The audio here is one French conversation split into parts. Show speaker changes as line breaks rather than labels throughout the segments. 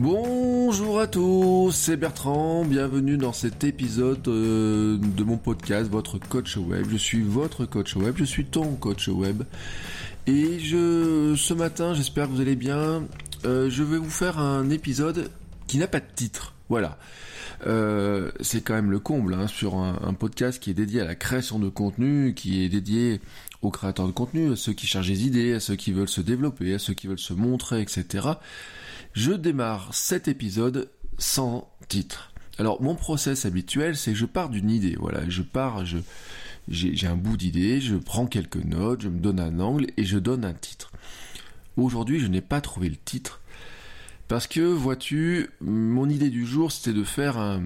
Bonjour à tous, c'est Bertrand, bienvenue dans cet épisode euh, de mon podcast, votre coach web. Je suis votre coach web, je suis ton coach web. Et je, ce matin, j'espère que vous allez bien. Euh, je vais vous faire un épisode qui n'a pas de titre. Voilà. Euh, c'est quand même le comble hein, sur un, un, podcast qui est dédié à la création de contenu, qui est dédié aux créateurs de contenu, à ceux qui cherchent des idées, à ceux qui veulent se développer, à ceux qui veulent se montrer, etc. Je démarre cet épisode sans titre. Alors mon process habituel, c'est que je pars d'une idée. Voilà, je pars, j'ai un bout d'idée, je prends quelques notes, je me donne un angle et je donne un titre. Aujourd'hui, je n'ai pas trouvé le titre parce que vois-tu, mon idée du jour, c'était de faire un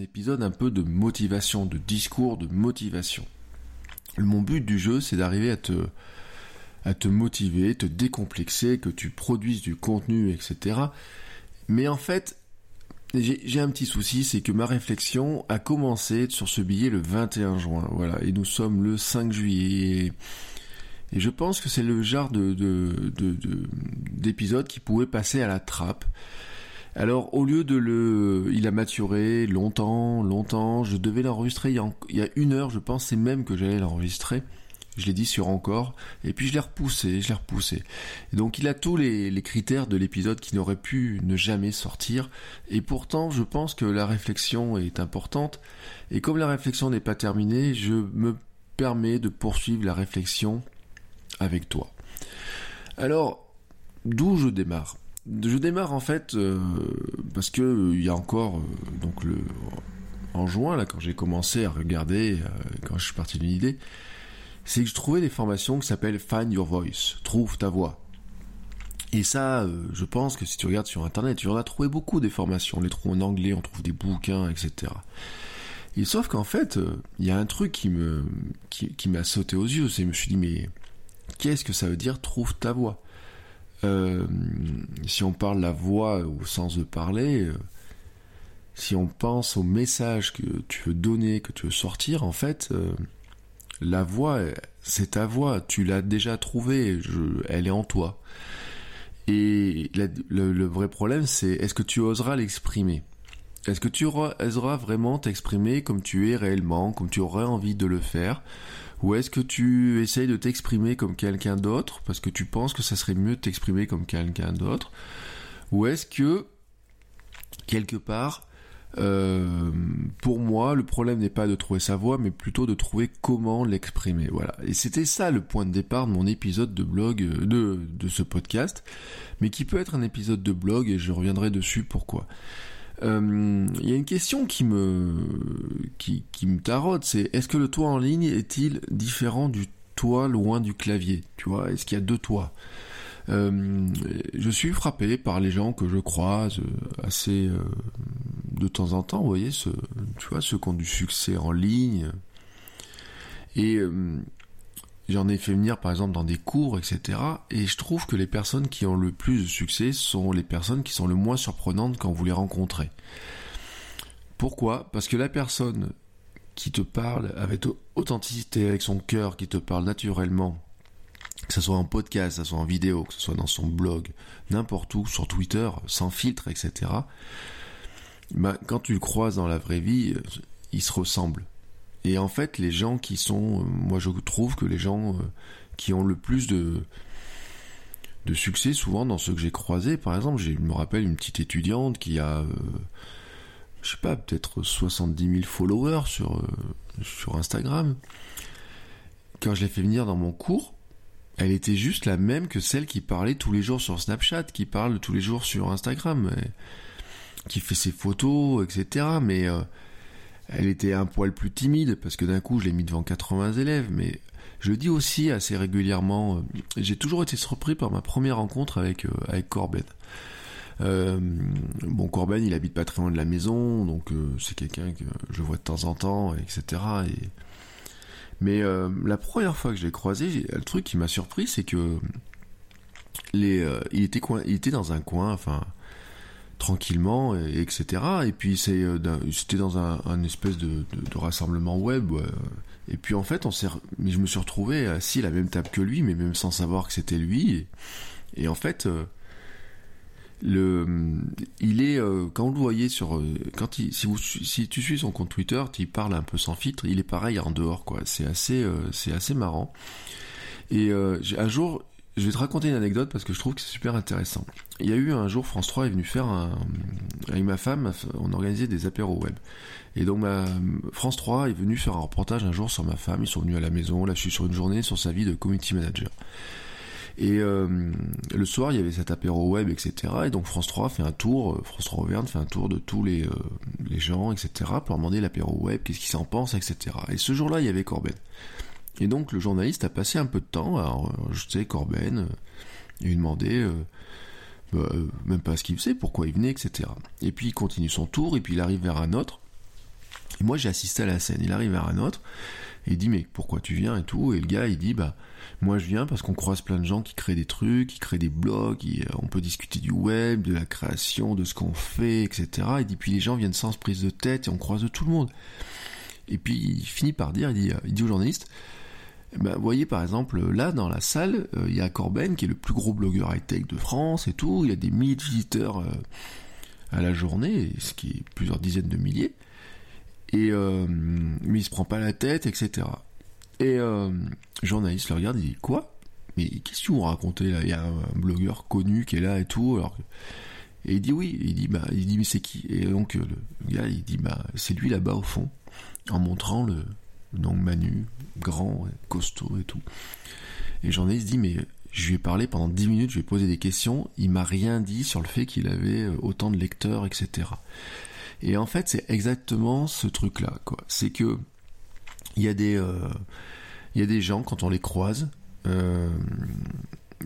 épisode un peu de motivation, de discours de motivation. Mon but du jeu, c'est d'arriver à te à te motiver, te décomplexer, que tu produises du contenu, etc. Mais en fait, j'ai un petit souci, c'est que ma réflexion a commencé sur ce billet le 21 juin, voilà, et nous sommes le 5 juillet. Et je pense que c'est le genre de d'épisode qui pouvait passer à la trappe. Alors au lieu de le, il a maturé longtemps, longtemps. Je devais l'enregistrer il, il, y a une heure, je pensais même que j'allais l'enregistrer. Je l'ai dit sur encore, et puis je l'ai repoussé, je l'ai repoussé. Donc il a tous les, critères de l'épisode qui n'aurait pu ne jamais sortir, et pourtant je pense que la réflexion est importante, et comme la réflexion n'est pas terminée, je me permets de poursuivre la réflexion avec toi. Alors, d'où je démarre? Je démarre en fait euh, parce que euh, y a encore euh, donc le en juin là quand j'ai commencé à regarder quand je suis parti d'une idée, c'est que je trouvais des formations qui s'appellent Find Your Voice, trouve ta voix. Et ça, euh, je pense que si tu regardes sur internet, tu en as trouvé beaucoup des formations. On les trouve en anglais, on trouve des bouquins, etc. Et sauf qu'en fait, il euh, y a un truc qui me qui, m'a sauté aux yeux. C'est je me suis dit mais qu'est-ce que ça veut dire trouve ta voix? Euh, Si on parle la voix au sens de parler, si on pense au message que tu veux donner, que tu veux sortir, en fait la voix, c'est ta voix, tu l'as déjà trouvée, elle est en toi. Et le, le, vrai problème, c'est est-ce que tu oseras l'exprimer? Est-ce que tu oseras vraiment t'exprimer comme tu es réellement, comme tu aurais envie de le faire? Ou est-ce que tu essayes de t'exprimer comme quelqu'un d'autre parce que tu penses que ça serait mieux de t'exprimer comme quelqu'un d'autre? Ou est-ce que, quelque part, euh, pour moi, le problème n'est pas de trouver sa voix, mais plutôt de trouver comment l'exprimer. Voilà. Et c'était ça le point de départ de mon épisode de blog, euh, de, de ce podcast, mais qui peut être un épisode de blog, et je reviendrai dessus pourquoi. Il euh, y a une question qui me, qui, qui me taraude, c'est est-ce que le toit en ligne est-il différent du toit loin du clavier? Tu vois, est-ce qu'il y a deux toits? Euh, je suis frappé par les gens que je croise assez euh, de temps en temps, vous voyez, tu vois, ceux qui ont du succès en ligne. Et euh, j'en ai fait venir par exemple dans des cours, etc. Et je trouve que les personnes qui ont le plus de succès sont les personnes qui sont le moins surprenantes quand vous les rencontrez. Pourquoi? Parce que la personne qui te parle avec authenticité, avec son cœur, qui te parle naturellement, que ce soit en podcast, que ce soit en vidéo, que ce soit dans son blog, n'importe où, sur Twitter, sans filtre, etc. Bah, quand tu le croises dans la vraie vie, euh, il se ressemble. Et en fait, les gens qui sont, euh, moi je trouve que les gens euh, qui ont le plus de de succès, souvent dans ceux que j'ai croisés, par exemple, je me rappelle une petite étudiante qui a, euh, je sais pas, peut-être 70 000 followers sur sur Instagram. Quand je l'ai fait venir dans mon cours, elle était juste la même que celle qui parlait tous les jours sur Snapchat, qui parle tous les jours sur Instagram, qui fait ses photos, etc. Mais euh, elle était un poil plus timide parce que d'un coup je l'ai mis devant 80 élèves, mais Je dis aussi assez régulièrement, euh, j'ai toujours été surpris par ma première rencontre avec, avec Corben. bon, Corben, il habite pas très loin de la maison, donc c'est quelqu'un que je vois de temps en temps, etc. Et... Mais la première fois que je l'ai croisé, le truc qui m'a surpris, c'est que les, il, était dans un coin, enfin, tranquillement, et, etc. Et puis c'est, c'était dans un, espèce de, rassemblement web. Et puis en fait, on s'est, mais je me suis retrouvé assis à la même table que lui, mais même sans savoir que c'était lui. Et, en fait, euh, le, il est euh, quand vous le voyez sur, euh, quand il, si vous, si tu suis son compte Twitter, il parle un peu sans filtre. Il est pareil en dehors, quoi. C'est assez, c'est assez marrant. Et un jour, je vais te raconter une anecdote parce que je trouve que c'est super intéressant. Il y a eu un jour, France 3 est venu faire un, avec ma femme, on organisait des apéros web. Et donc ma, France 3 est venu faire un reportage un jour sur ma femme, ils sont venus à la maison, là je suis sur une journée sur sa vie de community manager. Et euh, le soir, il y avait cet apéro web, etc. Et donc France 3 fait un tour, euh, France 3 Auvergne fait un tour de tous les, euh, gens, etc. pour demander l'apéro web, qu'est-ce qu'ils s'en pensent, etc. Et ce jour-là, il y avait Corben. Et donc le journaliste a passé un peu de temps à sais Corben, et lui demander bah, même pas ce qu'il faisait, pourquoi il venait, etc. Et puis il continue son tour, et puis il arrive vers un autre. Et moi j'ai assisté à la scène, il arrive vers un autre, et il dit mais pourquoi tu viens et tout, et le gars il dit bah moi je viens parce qu'on croise plein de gens qui créent des trucs, qui créent des blogs, on peut discuter du web, de la création, de ce qu'on fait, etc. Et dit puis les gens viennent sans prise de tête et on croise tout le monde. Et puis il finit par dire, il dit, dit au journaliste, ben, vous voyez par exemple là dans la salle, euh, il y a Corben qui est le plus gros blogueur high-tech de France et tout, il y a des milliers de visiteurs euh, à la journée, ce qui est plusieurs dizaines de milliers, et euh, mais se prend pas la tête, etc. Et euh, journaliste le regarde, il dit quoi? Mais qu'est-ce que vous racontez là? Il y a un, blogueur connu qui est là et tout, alors et il dit oui, il dit bah il dit mais c'est qui? Et donc le gars il dit bah c'est lui là-bas au fond, en montrant le donc Manu, grand, costaud et tout. Et journaliste dit mais je lui ai parlé pendant 10 minutes, je lui ai posé des questions, il m'a rien dit sur le fait qu'il avait euh, autant de lecteurs, etc. Et en fait, c'est exactement ce truc-là, quoi. C'est que il y a des euh, il des gens quand on les croise. Euh,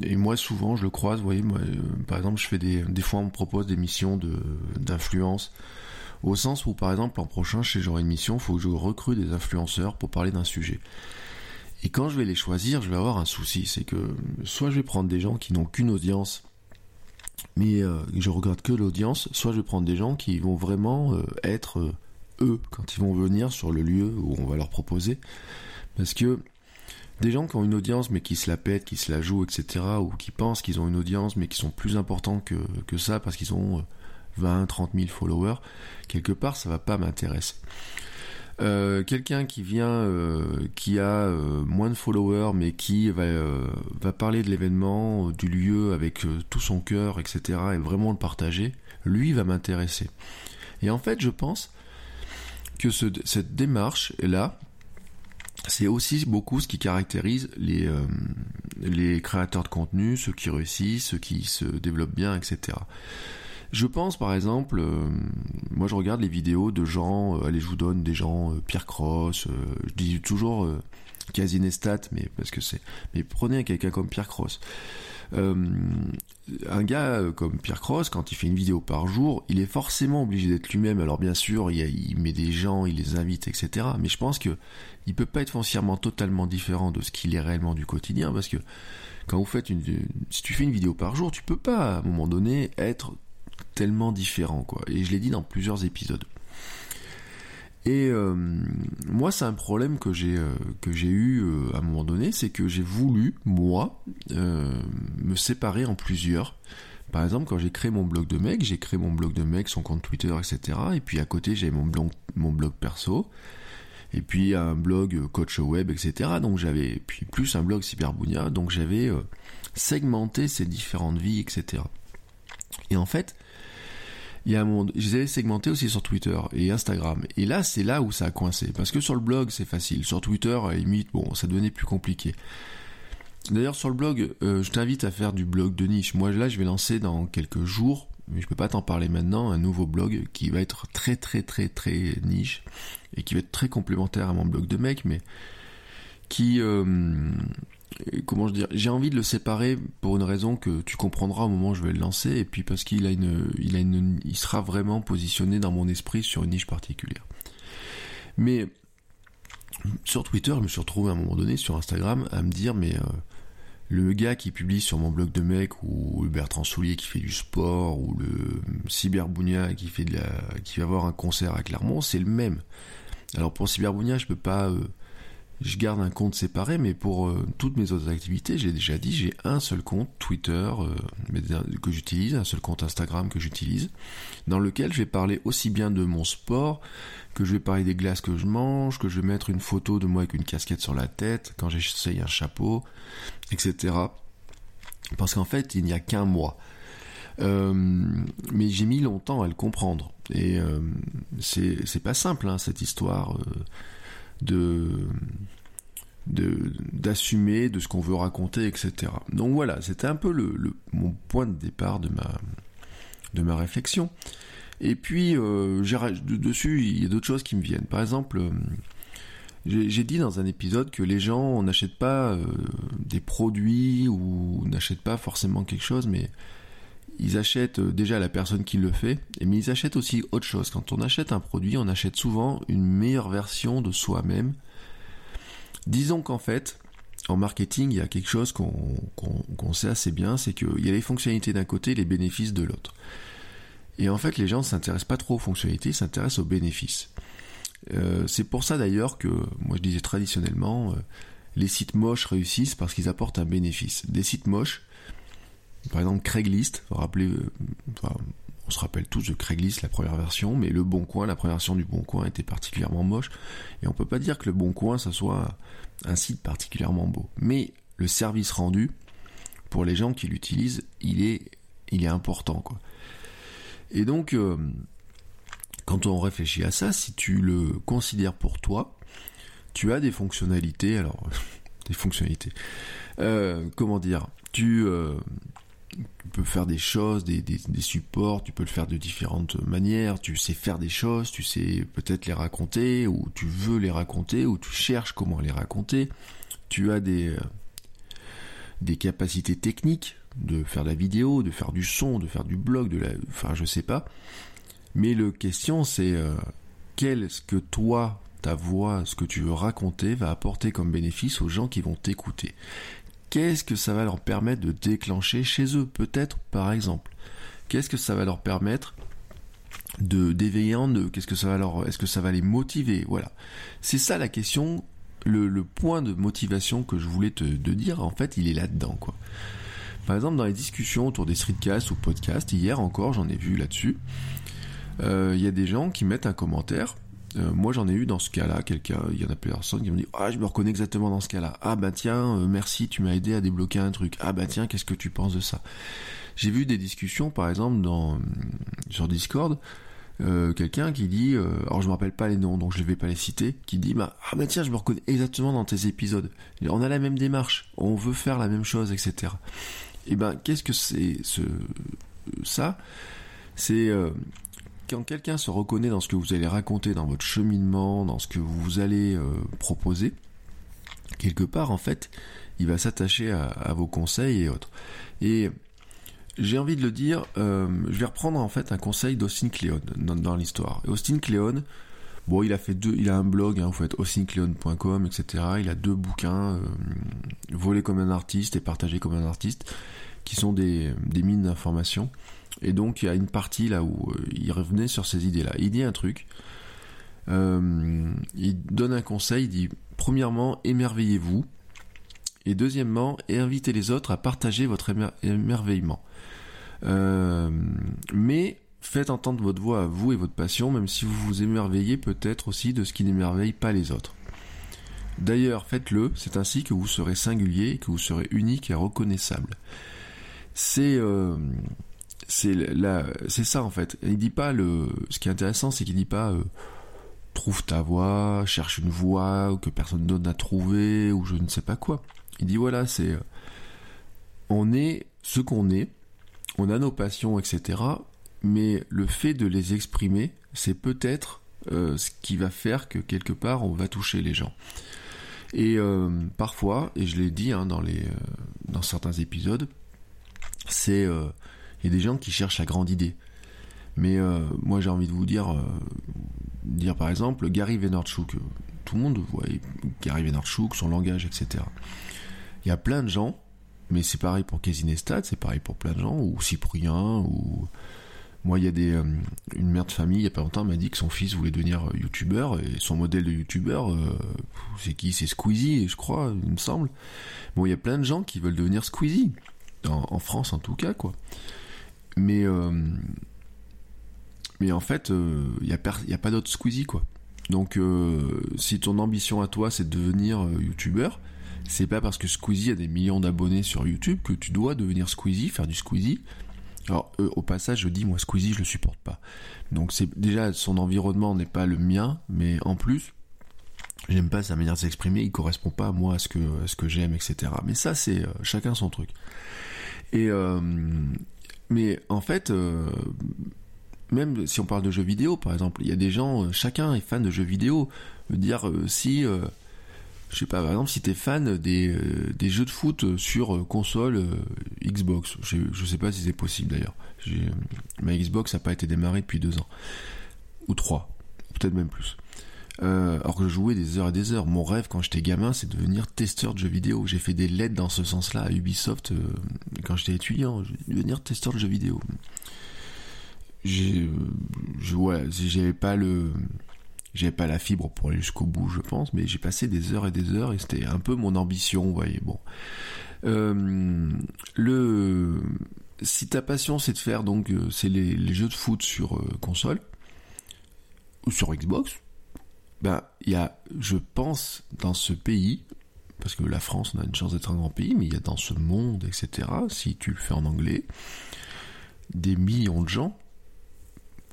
et moi souvent je le croise, vous voyez, moi, par exemple je fais des des fois on me propose des missions de d'influence au sens où, par exemple, l'an prochain, chez J'aurai une mission, il faut que je recrute des influenceurs pour parler d'un sujet. Et quand je vais les choisir, je vais avoir un souci. C'est que soit je vais prendre des gens qui n'ont qu'une audience, mais euh, je regarde que l'audience, soit je vais prendre des gens qui vont vraiment euh, être euh, eux quand ils vont venir sur le lieu où on va leur proposer. Parce que des gens qui ont une audience mais qui se la pètent, qui se la jouent, etc., ou qui pensent qu'ils ont une audience mais qui sont plus importants que, que ça parce qu'ils ont 20, 30 000 followers, quelque part, ça va pas m'intéresser. Euh, quelqu'un qui vient, euh, qui a euh, moins de followers, mais qui va, parler de l'événement, du lieu avec tout son cœur, etc., et vraiment le partager, lui va m'intéresser. Et en fait, je pense que cette démarche là, c'est aussi beaucoup ce qui caractérise les, les créateurs de contenu, ceux qui réussissent, ceux qui se développent bien, etc. Je pense par exemple, euh, moi je regarde les vidéos de gens, euh, allez je vous donne des gens, euh, Pierre Cross, je dis toujours Casinestat, mais parce que c'est, mais prenez quelqu'un comme Pierre Cross. un gars comme Pierre Cross, quand il fait une vidéo par jour, il est forcément obligé d'être lui-même. Alors bien sûr, il, il, met des gens, il les invite, etc. Mais je pense que il peut pas être foncièrement totalement différent de ce qu'il est réellement du quotidien, parce que quand vous faites une, si tu fais une vidéo par jour, tu peux pas à un moment donné être tellement différent, quoi. Et je l'ai dit dans plusieurs épisodes. Et euh, moi, c'est un problème que j'ai euh, eu euh, à un moment donné, c'est que j'ai voulu moi me séparer en plusieurs. Par exemple, quand j'ai créé mon blog de mec, j'ai créé mon blog de mec, son compte Twitter, etc. Et puis à côté, j'ai mon blog, mon blog perso. Et puis un blog coach web, etc. Donc j'avais, puis plus un blog cyberbounia. Donc j'avais segmenté ces différentes vies, etc. Et en fait, il y a un monde, je les avais segmentés aussi sur Twitter et Instagram. Et là, c'est là où ça a coincé. Parce que sur le blog, c'est facile. Sur Twitter, à limite, bon, ça devenait plus compliqué. D'ailleurs, sur le blog, euh, je t'invite à faire du blog de niche. Moi, là, je vais lancer dans quelques jours, mais je peux pas t'en parler maintenant, un nouveau blog qui va être très, très, très, très niche et qui va être très complémentaire à mon blog de mec, mais qui comment je dire, j'ai envie de le séparer pour une raison que tu comprendras au moment où je vais le lancer, et puis parce qu'il a une, il a une, il sera vraiment positionné dans mon esprit sur une niche particulière. Mais sur Twitter, je me suis retrouvé à un moment donné sur Instagram à me dire, mais euh, le gars qui publie sur mon blog de mec, ou Bertrand Soulier qui fait du sport, ou le Cyberbounia qui fait de la, qui va avoir un concert à Clermont, c'est le même. Alors pour Cyberbounia, je peux pas euh, je garde un compte séparé, mais pour euh, toutes mes autres activités, j'ai déjà dit, j'ai un seul compte Twitter euh, que j'utilise, un seul compte Instagram que j'utilise, dans lequel je vais parler aussi bien de mon sport, que je vais parler des glaces que je mange, que je vais mettre une photo de moi avec une casquette sur la tête, quand j'essaye un chapeau, etc. Parce qu'en fait, il n'y a qu'un mois. Euh, mais j'ai mis longtemps à le comprendre. Et c'est pas simple, hein, cette histoire de d'assumer de, ce qu'on veut raconter, etc. Donc voilà, c'était un peu le, mon point de départ de ma, de ma réflexion. Et puis, euh, dessus, il y a d'autres choses qui me viennent. Par exemple, euh, j'ai dit dans un épisode que les gens n'achètent pas euh, des produits ou n'achètent pas forcément quelque chose, mais ils achètent euh, déjà la personne qui le fait, mais ils achètent aussi autre chose. Quand on achète un produit, on achète souvent une meilleure version de soi-même. Disons qu'en fait, en marketing, il y a quelque chose qu'on sait assez bien, c'est qu'il y a les fonctionnalités d'un côté et les bénéfices de l'autre. Et en fait, les gens ne s'intéressent pas trop aux fonctionnalités, ils s'intéressent aux bénéfices. Euh, c'est pour ça d'ailleurs que, moi je disais traditionnellement, euh, les sites moches réussissent parce qu'ils apportent un bénéfice. Des sites moches, par exemple, Craigslist, rappelez, euh, on se rappelle tous de Craigslist, la première version, mais le Bon Coin, la première version du Bon Coin était particulièrement moche. Et on peut pas dire que le Bon Coin, ça soit un site particulièrement beau. Mais le service rendu, pour les gens qui l'utilisent, il est, il est important, quoi. Et donc, euh, quand on réfléchit à ça, si tu le considères pour toi, tu as des fonctionnalités, alors, des fonctionnalités, euh, comment dire, tu, tu peux faire des choses, des, supports, tu peux le faire de différentes manières, tu sais faire des choses, tu sais peut-être les raconter, ou tu veux les raconter, ou tu cherches comment les raconter, tu as des, euh, des capacités techniques de faire de la vidéo, de faire du son, de faire du blog, de la, enfin je sais pas. Mais le question c'est euh, qu'est-ce que toi, ta voix, ce que tu veux raconter va apporter comme bénéfice aux gens qui vont t'écouter? Qu'est-ce que ça va leur permettre de déclencher chez eux, peut-être par exemple? Qu'est-ce que ça va leur permettre de d'éveiller en eux? Qu'est-ce que ça va leur Est-ce que ça va les motiver? Voilà, c'est ça la question. Le, point de motivation que je voulais te dire, en fait, il est là-dedans, quoi. Par exemple, dans les discussions autour des streetcasts ou podcasts, hier encore, j'en ai vu là-dessus. Euh, il y a des gens qui mettent un commentaire euh, moi, j'en ai eu dans ce cas-là, quelqu'un, il y en a personne qui m'ont dit, ah, je me reconnais exactement dans ce cas-là. Ah, bah tiens, euh, merci, tu m'as aidé à débloquer un truc. Ah, bah tiens, qu'est-ce que tu penses de ça? J'ai vu des discussions, par exemple, dans sur Discord, euh, quelqu'un qui dit, alors je me rappelle pas les noms, donc je ne vais pas les citer, qui dit, bah, ah, bah tiens, je me reconnais exactement dans tes épisodes. On a la même démarche, on veut faire la même chose, etc. Et ben, qu'est-ce que c'est ce ça? C'est quand quelqu'un se reconnaît dans ce que vous allez raconter, dans votre cheminement, dans ce que vous allez euh, proposer, quelque part, en fait, il va s'attacher à, vos conseils et autres. Et j'ai envie de le dire, euh, je vais reprendre en fait un conseil d'Austin Kleon dans, l'histoire. Austin Kleon, bon, il a fait deux, il a un blog, hein, vous faites austincleon.com, etc. Il a deux bouquins, euh, Voler comme un artiste et Partager comme un artiste, qui sont des mines d'informations. Et donc il y a une partie là où euh, il revenait sur ces idées-là. Il dit un truc, euh, il donne un conseil, il dit premièrement émerveillez-vous, et deuxièmement invitez les autres à partager votre émerveillement. Euh, mais faites entendre votre voix à vous et votre passion, même si vous vous émerveillez peut-être aussi de ce qui n'émerveille pas les autres. D'ailleurs, faites-le, c'est ainsi que vous serez singulier, que vous serez unique et reconnaissable. C'est c'est là, c'est ça en fait. Il dit pas le. Ce qui est intéressant, c'est qu'il dit pas euh, trouve ta voix, cherche une voix que personne d'autre n'a trouvé ou je ne sais pas quoi. Il dit voilà, c'est euh, on est ce qu'on est, on a nos passions, etc. Mais le fait de les exprimer, c'est peut-être euh, ce qui va faire que quelque part on va toucher les gens. Et euh, parfois, et je l'ai dit hein, dans, les, dans certains épisodes, c'est des gens qui cherchent la grande idée. Mais moi j'ai envie de vous dire, dire par exemple Gary Vaynerchuk. Tout le monde voit Gary Vaynerchuk, son langage, etc. Il y a plein de gens, mais c'est pareil pour Casey Neistat, c'est pareil pour plein de gens, ou Cyprien, ou moi, il y a des, euh, une mère de famille, il y a pas longtemps, m'a dit que son fils voulait devenir euh, youtubeur, et son modèle de youtubeur, euh, c'est qui? C'est Squeezie, je crois, il me semble. Bon, il y a plein de gens qui veulent devenir Squeezie, en, France en tout cas, quoi. Mais, mais en fait, il n'y a, a, pas d'autre Squeezie, quoi. Donc, si ton ambition à toi, c'est de devenir youtubeur, c'est pas parce que Squeezie a des millions d'abonnés sur YouTube que tu dois devenir Squeezie, faire du Squeezie. Alors euh, au passage, je dis moi Squeezie, je le supporte pas. Donc c'est déjà son environnement n'est pas le mien, mais en plus, j'aime pas sa manière de s'exprimer, il correspond pas à moi à ce que que j'aime, etc. Mais ça c'est euh, chacun son truc. Et euh, mais en fait, même si on parle de jeux vidéo, par exemple, il y a des gens, chacun est fan de jeux vidéo. Dire si je sais pas, par exemple, si t'es fan des, euh, des jeux de foot sur euh, console euh, Xbox, je, je sais pas si c'est possible d'ailleurs. Ma Xbox n'a pas été démarrée depuis deux ans. Ou trois, peut-être même plus. Alors que je jouais des heures et des heures. Mon rêve quand j'étais gamin, c'est de devenir testeur de jeux vidéo. J'ai fait des lettres dans ce sens-là à Ubisoft quand j'étais étudiant. Devenir testeur de jeux vidéo. J'ai, ouais, j'avais pas le, j'avais pas la fibre pour aller jusqu'au bout, je pense, mais j'ai passé des heures et des heures et c'était un peu mon ambition, vous voyez. Bon, euh, le si ta passion c'est de faire donc euh, c'est les, jeux de foot sur euh, console ou sur Xbox, bah il y a, je pense, dans ce pays, parce que la France on a une chance d'être un grand pays, mais il y a dans ce monde, etc. Si tu le fais en anglais, des millions de gens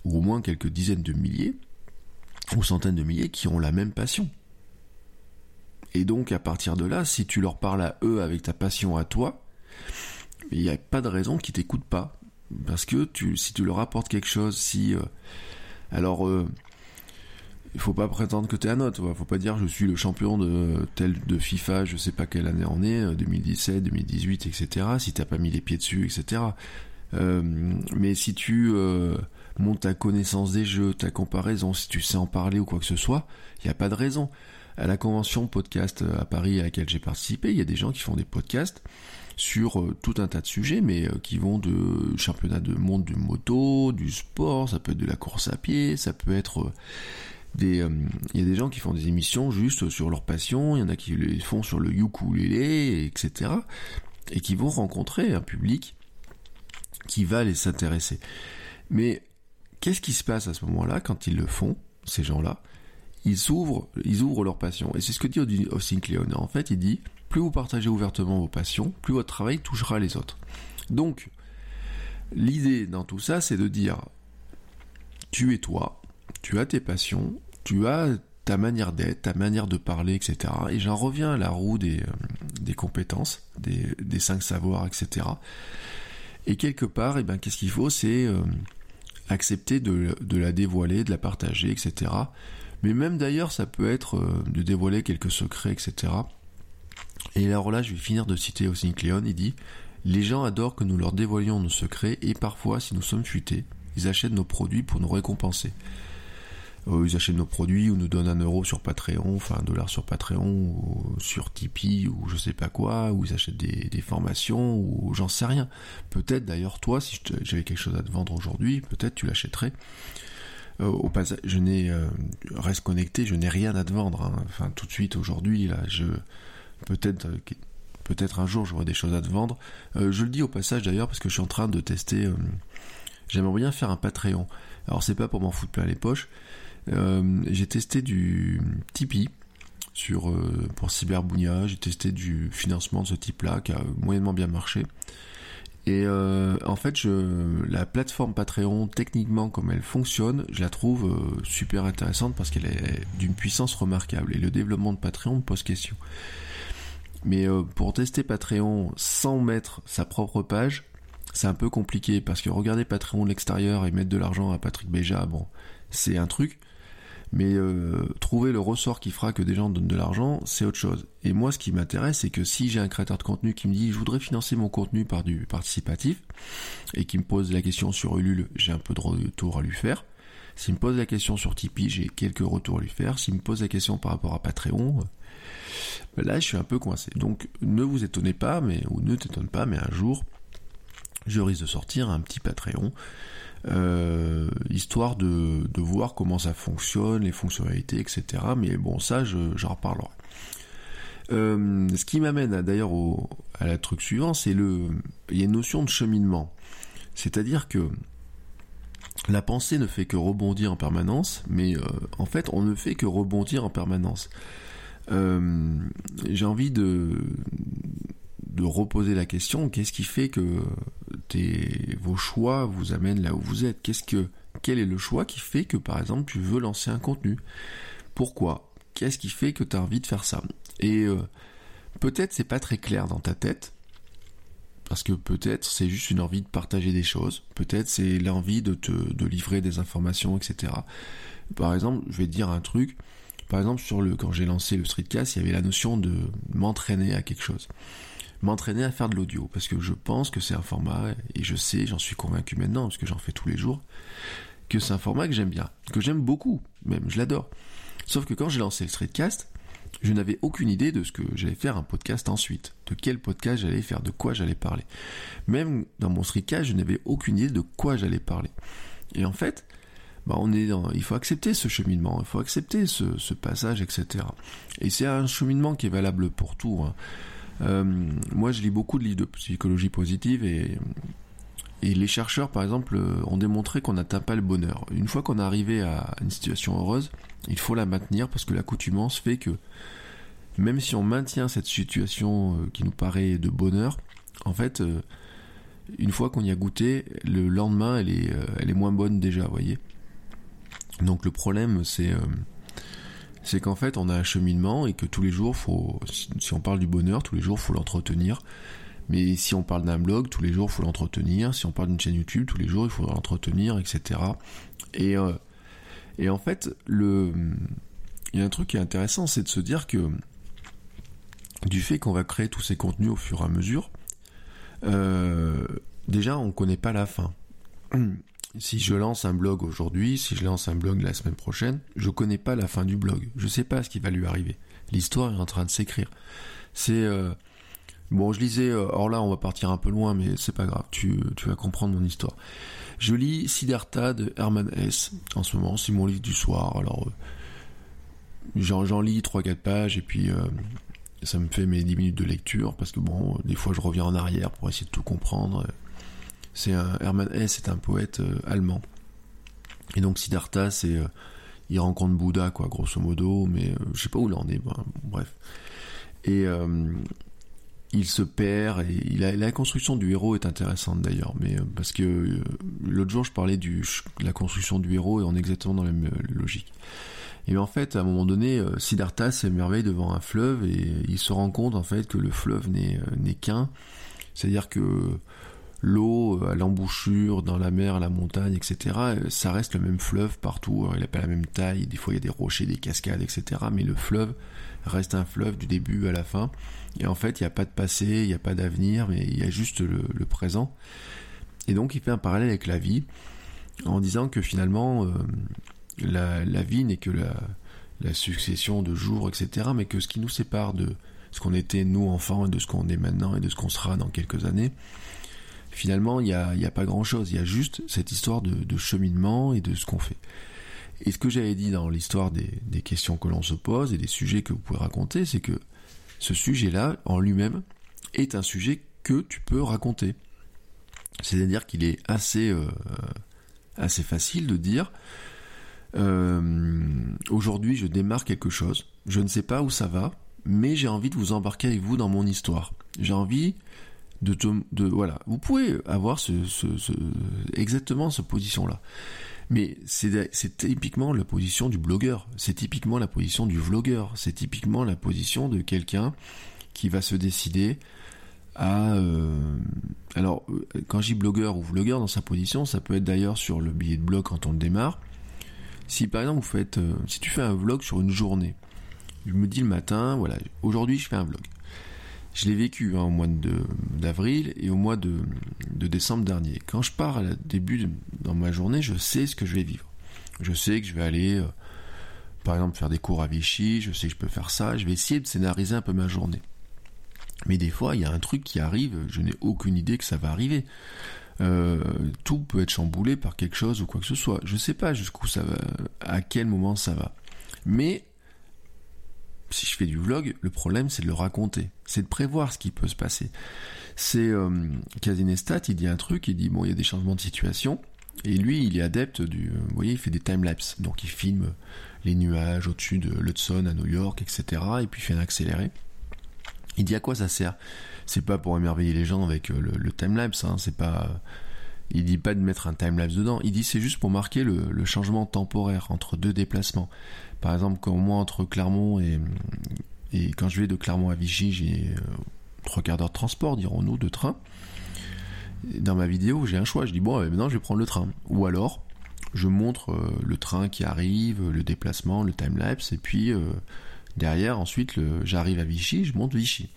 ou au moins quelques dizaines de milliers ou centaines de milliers qui ont la même passion. Et donc à partir de là, si tu leur parles à eux avec ta passion à toi, il n'y a pas de raison qu'ils t'écoutent pas. Parce que tu, si tu leur apportes quelque chose, si... Euh, alors, euh, il faut pas prétendre que tu es un autre. Il faut pas dire je suis le champion de tel de FIFA, je sais pas quelle année on est, 2017, 2018, etc. Si t'as pas mis les pieds dessus, etc. Euh, mais si tu monte ta connaissance des jeux, ta comparaison, si tu sais en parler ou quoi que ce soit, il n'y a pas de raison. À la convention podcast euh, à Paris à laquelle j'ai participé, il y a des gens qui font des podcasts sur euh, tout un tas de sujets, mais euh, qui vont de championnat de monde du moto, du sport, ça peut être de la course à pied, ça peut être des... Il y a des gens qui font des émissions juste sur leur passion, il y en a qui les font sur le ukulélé, etc. Et qui vont rencontrer un public qui va les s'intéresser. Mais Qu'est-ce qui se passe à ce moment-là quand ils le font, ces gens-là? Ils ouvrent, ils ouvrent leur passion. Et c'est ce que dit Austin Kleon. En fait, il dit, plus vous partagez ouvertement vos passions, plus votre travail touchera les autres. Donc, l'idée dans tout ça, c'est de dire, tu es toi, tu as tes passions, tu as ta manière d'être, ta manière de parler, etc. Et j'en reviens à la roue des, euh, compétences, des, des, cinq savoirs, etc. Et quelque part, eh ben, qu'est-ce qu'il faut? C'est euh, accepter de, la dévoiler, de la partager, etc. Mais même d'ailleurs, ça peut être euh, de dévoiler quelques secrets, etc. Et alors là, je vais finir de citer aussi Cléon, il dit Les gens adorent que nous leur dévoilions nos secrets et parfois, si nous sommes futés, ils achètent nos produits pour nous récompenser. Euh, ils achètent nos produits ou nous donnent un euro sur Patreon, enfin un dollar sur Patreon ou sur Tipeee ou je sais pas quoi, ou ils achètent des, formations ou j'en sais rien. Peut-être d'ailleurs toi, si j'avais quelque chose à te vendre aujourd'hui, peut-être tu l'achèterais. Euh, au passage, je n'ai euh, reste connecté, je n'ai rien à te vendre. Hein. Enfin tout de suite aujourd'hui là, je peut-être peut-être un jour j'aurai des choses à te vendre. je le dis au passage d'ailleurs parce que je suis en train de tester. J'aimerais bien faire un Patreon. Alors c'est pas pour m'en foutre plein les poches, euh, j'ai testé du Tipeee sur, euh, pour Cyberbounia, j'ai testé du financement de ce type-là qui a moyennement bien marché. Et euh, en fait, je, la plateforme Patreon, techniquement comme elle fonctionne, je la trouve super intéressante parce qu'elle est d'une puissance remarquable. Et le développement de Patreon me pose question. Mais pour tester Patreon sans mettre sa propre page, c'est un peu compliqué parce que regarder Patreon de l'extérieur et mettre de l'argent à Patrick Béja, bon, c'est un truc. Mais euh, trouver le ressort qui fera que des gens donnent de l'argent, c'est autre chose. Et moi, ce qui m'intéresse, c'est que si j'ai un créateur de contenu qui me dit je voudrais financer mon contenu par du participatif, et qui me pose la question sur Ulule, j'ai un peu de retour à lui faire. S'il me pose la question sur Tipeee, j'ai quelques retours à lui faire. S'il me pose la question par rapport à Patreon, ben là, je suis un peu coincé. Donc, ne vous étonnez pas, mais ou ne t'étonne pas, mais un jour, je risque de sortir un petit Patreon euh, histoire de, voir comment ça fonctionne, les fonctionnalités, etc. Mais bon, ça, j'en reparlerai. Euh, ce qui m'amène d'ailleurs à la truc suivant, c'est le, il y a une notion de cheminement, c'est-à-dire que la pensée ne fait que rebondir en permanence, mais euh, en fait, on ne fait que rebondir en permanence. J'ai envie de de reposer la question qu'est-ce qui fait que tes, vos choix vous amènent là où vous êtes? Qu'est-ce que quel est le choix qui fait que par exemple tu veux lancer un contenu? Pourquoi? Qu'est-ce qui fait que tu as envie de faire ça? Et euh, peut-être c'est pas très clair dans ta tête parce que peut-être c'est juste une envie de partager des choses, peut-être c'est l'envie de te livrer des informations, etc. Par exemple, je vais te dire un truc. Par exemple, sur le quand j'ai lancé le streetcast, il y avait la notion de m'entraîner à quelque chose m'entraîner à faire de l'audio parce que je pense que c'est un format et je sais, j'en suis convaincu maintenant parce que j'en fais tous les jours que c'est un format que j'aime bien, que j'aime beaucoup, même je l'adore. Sauf que quand j'ai lancé le streetcast, je n'avais aucune idée de ce que j'allais faire un podcast ensuite, de quel podcast j'allais faire, de quoi j'allais parler. Même dans mon streetcast, je n'avais aucune idée de quoi j'allais parler. Et en fait, bah on est il faut accepter ce cheminement, il faut accepter ce, ce passage, etc. Et c'est un cheminement qui est valable pour tout. Hein. Euh, moi, je lis beaucoup de livres de psychologie positive et, les chercheurs, par exemple, ont démontré qu'on n'atteint pas le bonheur. Une fois qu'on est arrivé à une situation heureuse, il faut la maintenir parce que l'accoutumance fait que même si on maintient cette situation euh, qui nous paraît de bonheur, en fait, euh, une fois qu'on y a goûté, le lendemain, elle est, elle est moins bonne déjà, voyez. Donc le problème, c'est c'est qu'en fait on a un cheminement et que tous les jours faut si on parle du bonheur tous les jours faut l'entretenir. Mais si on parle d'un blog tous les jours faut l'entretenir. Si on parle d'une chaîne YouTube tous les jours il faut l'entretenir etc et euh, et en fait le il y a un truc qui est intéressant c'est de se dire que du fait qu'on va créer tous ces contenus au fur et à mesure euh, déjà on connaît pas la fin si je lance un blog aujourd'hui, si je lance un blog la semaine prochaine, je connais pas la fin du blog. Je sais pas ce qui va lui arriver. L'histoire est en train de s'écrire. C'est euh, bon, je lisais. Euh, or là, on va partir un peu loin, mais c'est pas grave. Tu, vas comprendre mon histoire. Je lis Siddhartha de Herman S. En ce moment, c'est mon livre du soir. Alors, euh, j'en lis 3-4 pages et puis ça me fait mes 10 minutes de lecture parce que bon, des fois, je reviens en arrière pour essayer de tout comprendre. C'est un Hermann Hesse c'est un poète euh, allemand. Et donc Siddhartha, c'est euh, il rencontre Bouddha quoi, grosso modo, mais euh, je sais pas où il en est. bref. Et il se perd la construction du héros est intéressante d'ailleurs mais parce que l'autre jour je parlais du la construction du héros et on est exactement dans la même logique et en fait à un moment donné Siddhartha s'émerveille devant un fleuve et il se rend compte en fait que le fleuve n'est qu'un c'est à dire que l'eau euh, à l'embouchure, dans la mer, à la montagne, etc., euh, ça reste le même fleuve partout. il n'a pas la même taille, des fois il y a des rochers, des cascades, etc., mais le fleuve reste un fleuve du début à la fin. Et en fait, il n'y a pas de passé, il n'y a pas d'avenir, mais il y a juste le, présent. Et donc il fait un parallèle avec la vie, en disant que finalement, euh, la, vie n'est que la, la succession de jours, etc., mais que ce qui nous sépare de ce qu'on était nous enfants et de ce qu'on est maintenant et de ce qu'on sera dans quelques années, finalement, il n'y a, pas grand-chose. Il y a juste cette histoire de, cheminement et de ce qu'on fait. Et ce que j'avais dit dans l'histoire des, questions que l'on se pose et des sujets que vous pouvez raconter, c'est que ce sujet-là, en lui-même, est un sujet que tu peux raconter. C'est-à-dire qu'il est assez, euh, assez facile de dire euh, aujourd'hui je démarre quelque chose, je ne sais pas où ça va, mais j'ai envie de vous embarquer avec vous dans mon histoire. J'ai envie de, de, voilà, vous pouvez avoir ce, ce, ce exactement cette position-là. Mais c'est typiquement la position du blogueur, c'est typiquement la position du vlogueur, c'est typiquement la position de quelqu'un qui va se décider à... Euh, alors, quand je dis blogueur ou vlogueur dans sa position, ça peut être d'ailleurs sur le billet de blog quand on le démarre, Si par exemple vous faites, euh, si tu fais un vlog sur une journée, je me dis le matin, voilà, aujourd'hui je fais un vlog. Je l'ai vécu hein, au mois d'avril et au mois de, décembre dernier. Quand je pars à début dans ma journée, je sais ce que je vais vivre. Je sais que je vais aller, euh, par exemple, faire des cours à Vichy, je sais que je peux faire ça, je vais essayer de scénariser un peu ma journée. Mais des fois, il y a un truc qui arrive, je n'ai aucune idée que ça va arriver. Euh, tout peut être chamboulé par quelque chose ou quoi que ce soit. Je ne sais pas jusqu'où ça va, à quel moment ça va. Mais si je fais du vlog, le problème c'est de le raconter, c'est de prévoir ce qui peut se passer. C'est euh, Casinestat, il dit un truc, il dit bon, il y a des changements de situation, et lui, il est adepte du, euh, vous voyez, il fait des time-lapse, donc il filme les nuages au-dessus de l'Hudson à New York, etc., et puis il fait un accéléré. Il dit à quoi ça sert? C'est pas pour émerveiller les gens avec euh, le, time-lapse, hein, c'est pas... Il dit pas de mettre un time-lapse dedans, il dit c'est juste pour marquer le, changement temporaire entre deux déplacements. Par exemple, quand moi entre Clermont et, quand je vais de Clermont à Vichy, j'ai euh, trois quarts d'heure de transport, dirons-nous, de train. Dans ma vidéo, j'ai un choix. Je dis bon, maintenant je vais prendre le train. Ou alors, je montre euh, le train qui arrive, le déplacement, le time-lapse, et puis euh, derrière, ensuite, j'arrive à Vichy, je monte Vichy.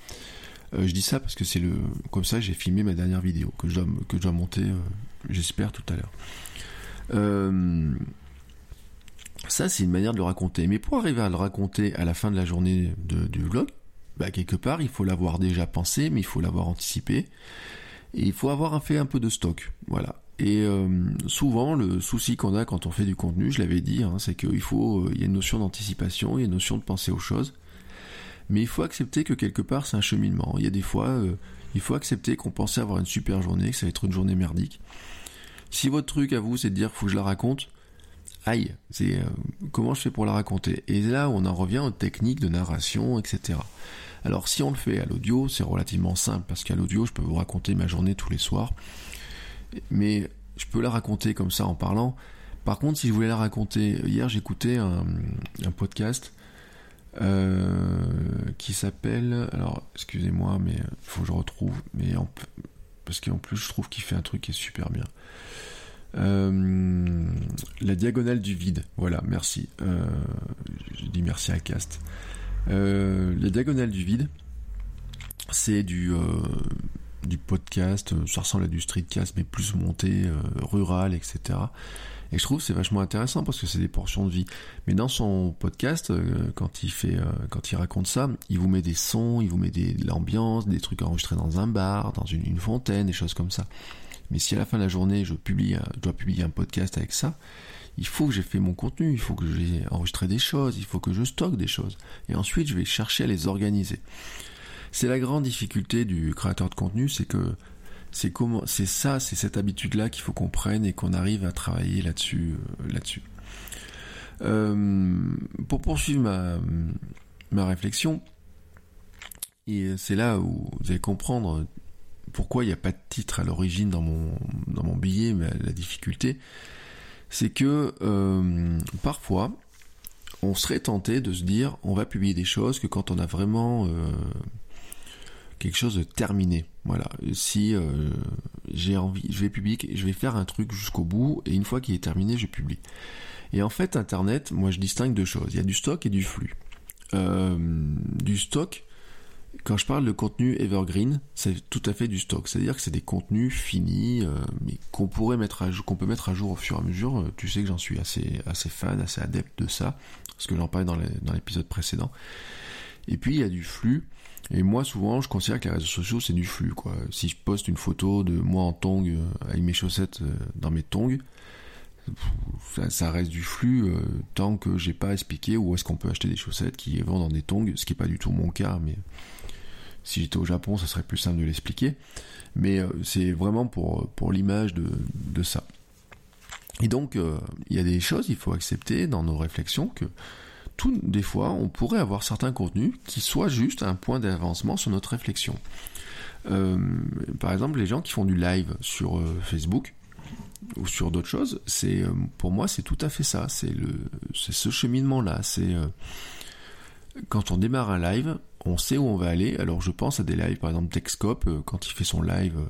Je dis ça parce que c'est le comme ça j'ai filmé ma dernière vidéo que je dois, monter, j'espère tout à l'heure. Ça, c'est une manière de le raconter. Mais pour arriver à le raconter à la fin de la journée du vlog, bah, quelque part, il faut l'avoir déjà pensé, mais il faut l'avoir anticipé. Et il faut avoir fait un peu de stock. Voilà. Et euh, souvent, le souci qu'on a quand on fait du contenu, je l'avais dit, hein, c'est qu'il faut, euh, il y a une notion d'anticipation, il y a une notion de penser aux choses. Mais il faut accepter que quelque part, c'est un cheminement. Il y a des fois, euh, il faut accepter qu'on pensait avoir une super journée, que ça va être une journée merdique. Si votre truc à vous, c'est de dire, faut que je la raconte, aïe, euh, comment je fais pour la raconter? Et là, on en revient aux techniques de narration, etc. Alors, si on le fait à l'audio, c'est relativement simple parce qu'à l'audio, je peux vous raconter ma journée tous les soirs, mais je peux la raconter comme ça en parlant. Par contre, si je voulais la raconter, hier j'écoutais un, podcast qui s'appelle, alors excusez-moi, mais faut que je retrouve, mais parce qu'en plus je trouve qu'il fait un truc qui est super bien. Euh, la diagonale du vide. Voilà, merci. Euh, je dis merci à Cast. Euh, la diagonale du vide, c'est du du podcast, ça ressemble à du streetcast mais plus monté, rural, etc. Et je trouve c'est vachement intéressant parce que c'est des portions de vie. Mais dans son podcast, quand il fait, quand il raconte ça, il vous met des sons, il vous met des, de l'ambiance, des trucs enregistrés dans un bar, dans une, une fontaine, des choses comme ça. Mais si à la fin de la journée, je, publie, je dois publier un podcast avec ça, il faut que j'ai fait mon contenu, il faut que j'ai enregistré des choses, il faut que je stocke des choses. Et ensuite, je vais chercher à les organiser. C'est la grande difficulté du créateur de contenu, c'est que c'est comment, c'est ça, c'est cette habitude-là qu'il faut qu'on prenne et qu'on arrive à travailler là-dessus, euh, là-dessus. Euh, pour poursuivre ma, réflexion, et c'est là où vous allez comprendre pourquoi il n'y a pas de titre à l'origine dans mon, billet, mais la difficulté, c'est que euh, parfois, on serait tenté de se dire, on va publier des choses que quand on a vraiment quelque chose de terminé. Voilà. Si euh, j'ai envie, je vais publier, je vais faire un truc jusqu'au bout, et une fois qu'il est terminé, je publie. Et en fait, Internet, moi je distingue deux choses. Il y a du stock et du flux. du stock, quand je parle de contenu evergreen, c'est tout à fait du stock. C'est-à-dire que c'est des contenus finis, euh, mais qu'on pourrait mettre à jour, qu'on peut mettre à jour au fur et à mesure. Euh, tu sais que j'en suis assez, assez fan, assez adepte de ça, parce que j'en parlais dans l'épisode précédent. Et puis il y a du flux. Et moi, souvent, je considère que les réseaux sociaux, c'est du flux. Si je poste une photo de moi en tongs, euh, avec mes chaussettes dans mes tongs, ça, reste du flux tant que j'ai pas expliqué où est-ce qu'on peut acheter des chaussettes qui vont dans des tongs, ce qui est pas du tout mon cas, mais si j'étais au Japon, ça serait plus simple de l'expliquer. Mais euh, c'est vraiment pour, pour l'image de, de, ça. Et donc, euh, il y a des choses, il faut accepter dans nos réflexions que des fois, on pourrait avoir certains contenus qui soient juste un point d'avancement sur notre réflexion. Euh, par exemple, les gens qui font du live sur Facebook ou sur d'autres choses, c'est pour moi c'est tout à fait ça. C'est c'est ce cheminement là. C'est quand on démarre un live, on sait où on va aller. Alors je pense à des lives, par exemple Texcope, euh, quand il fait son live, euh,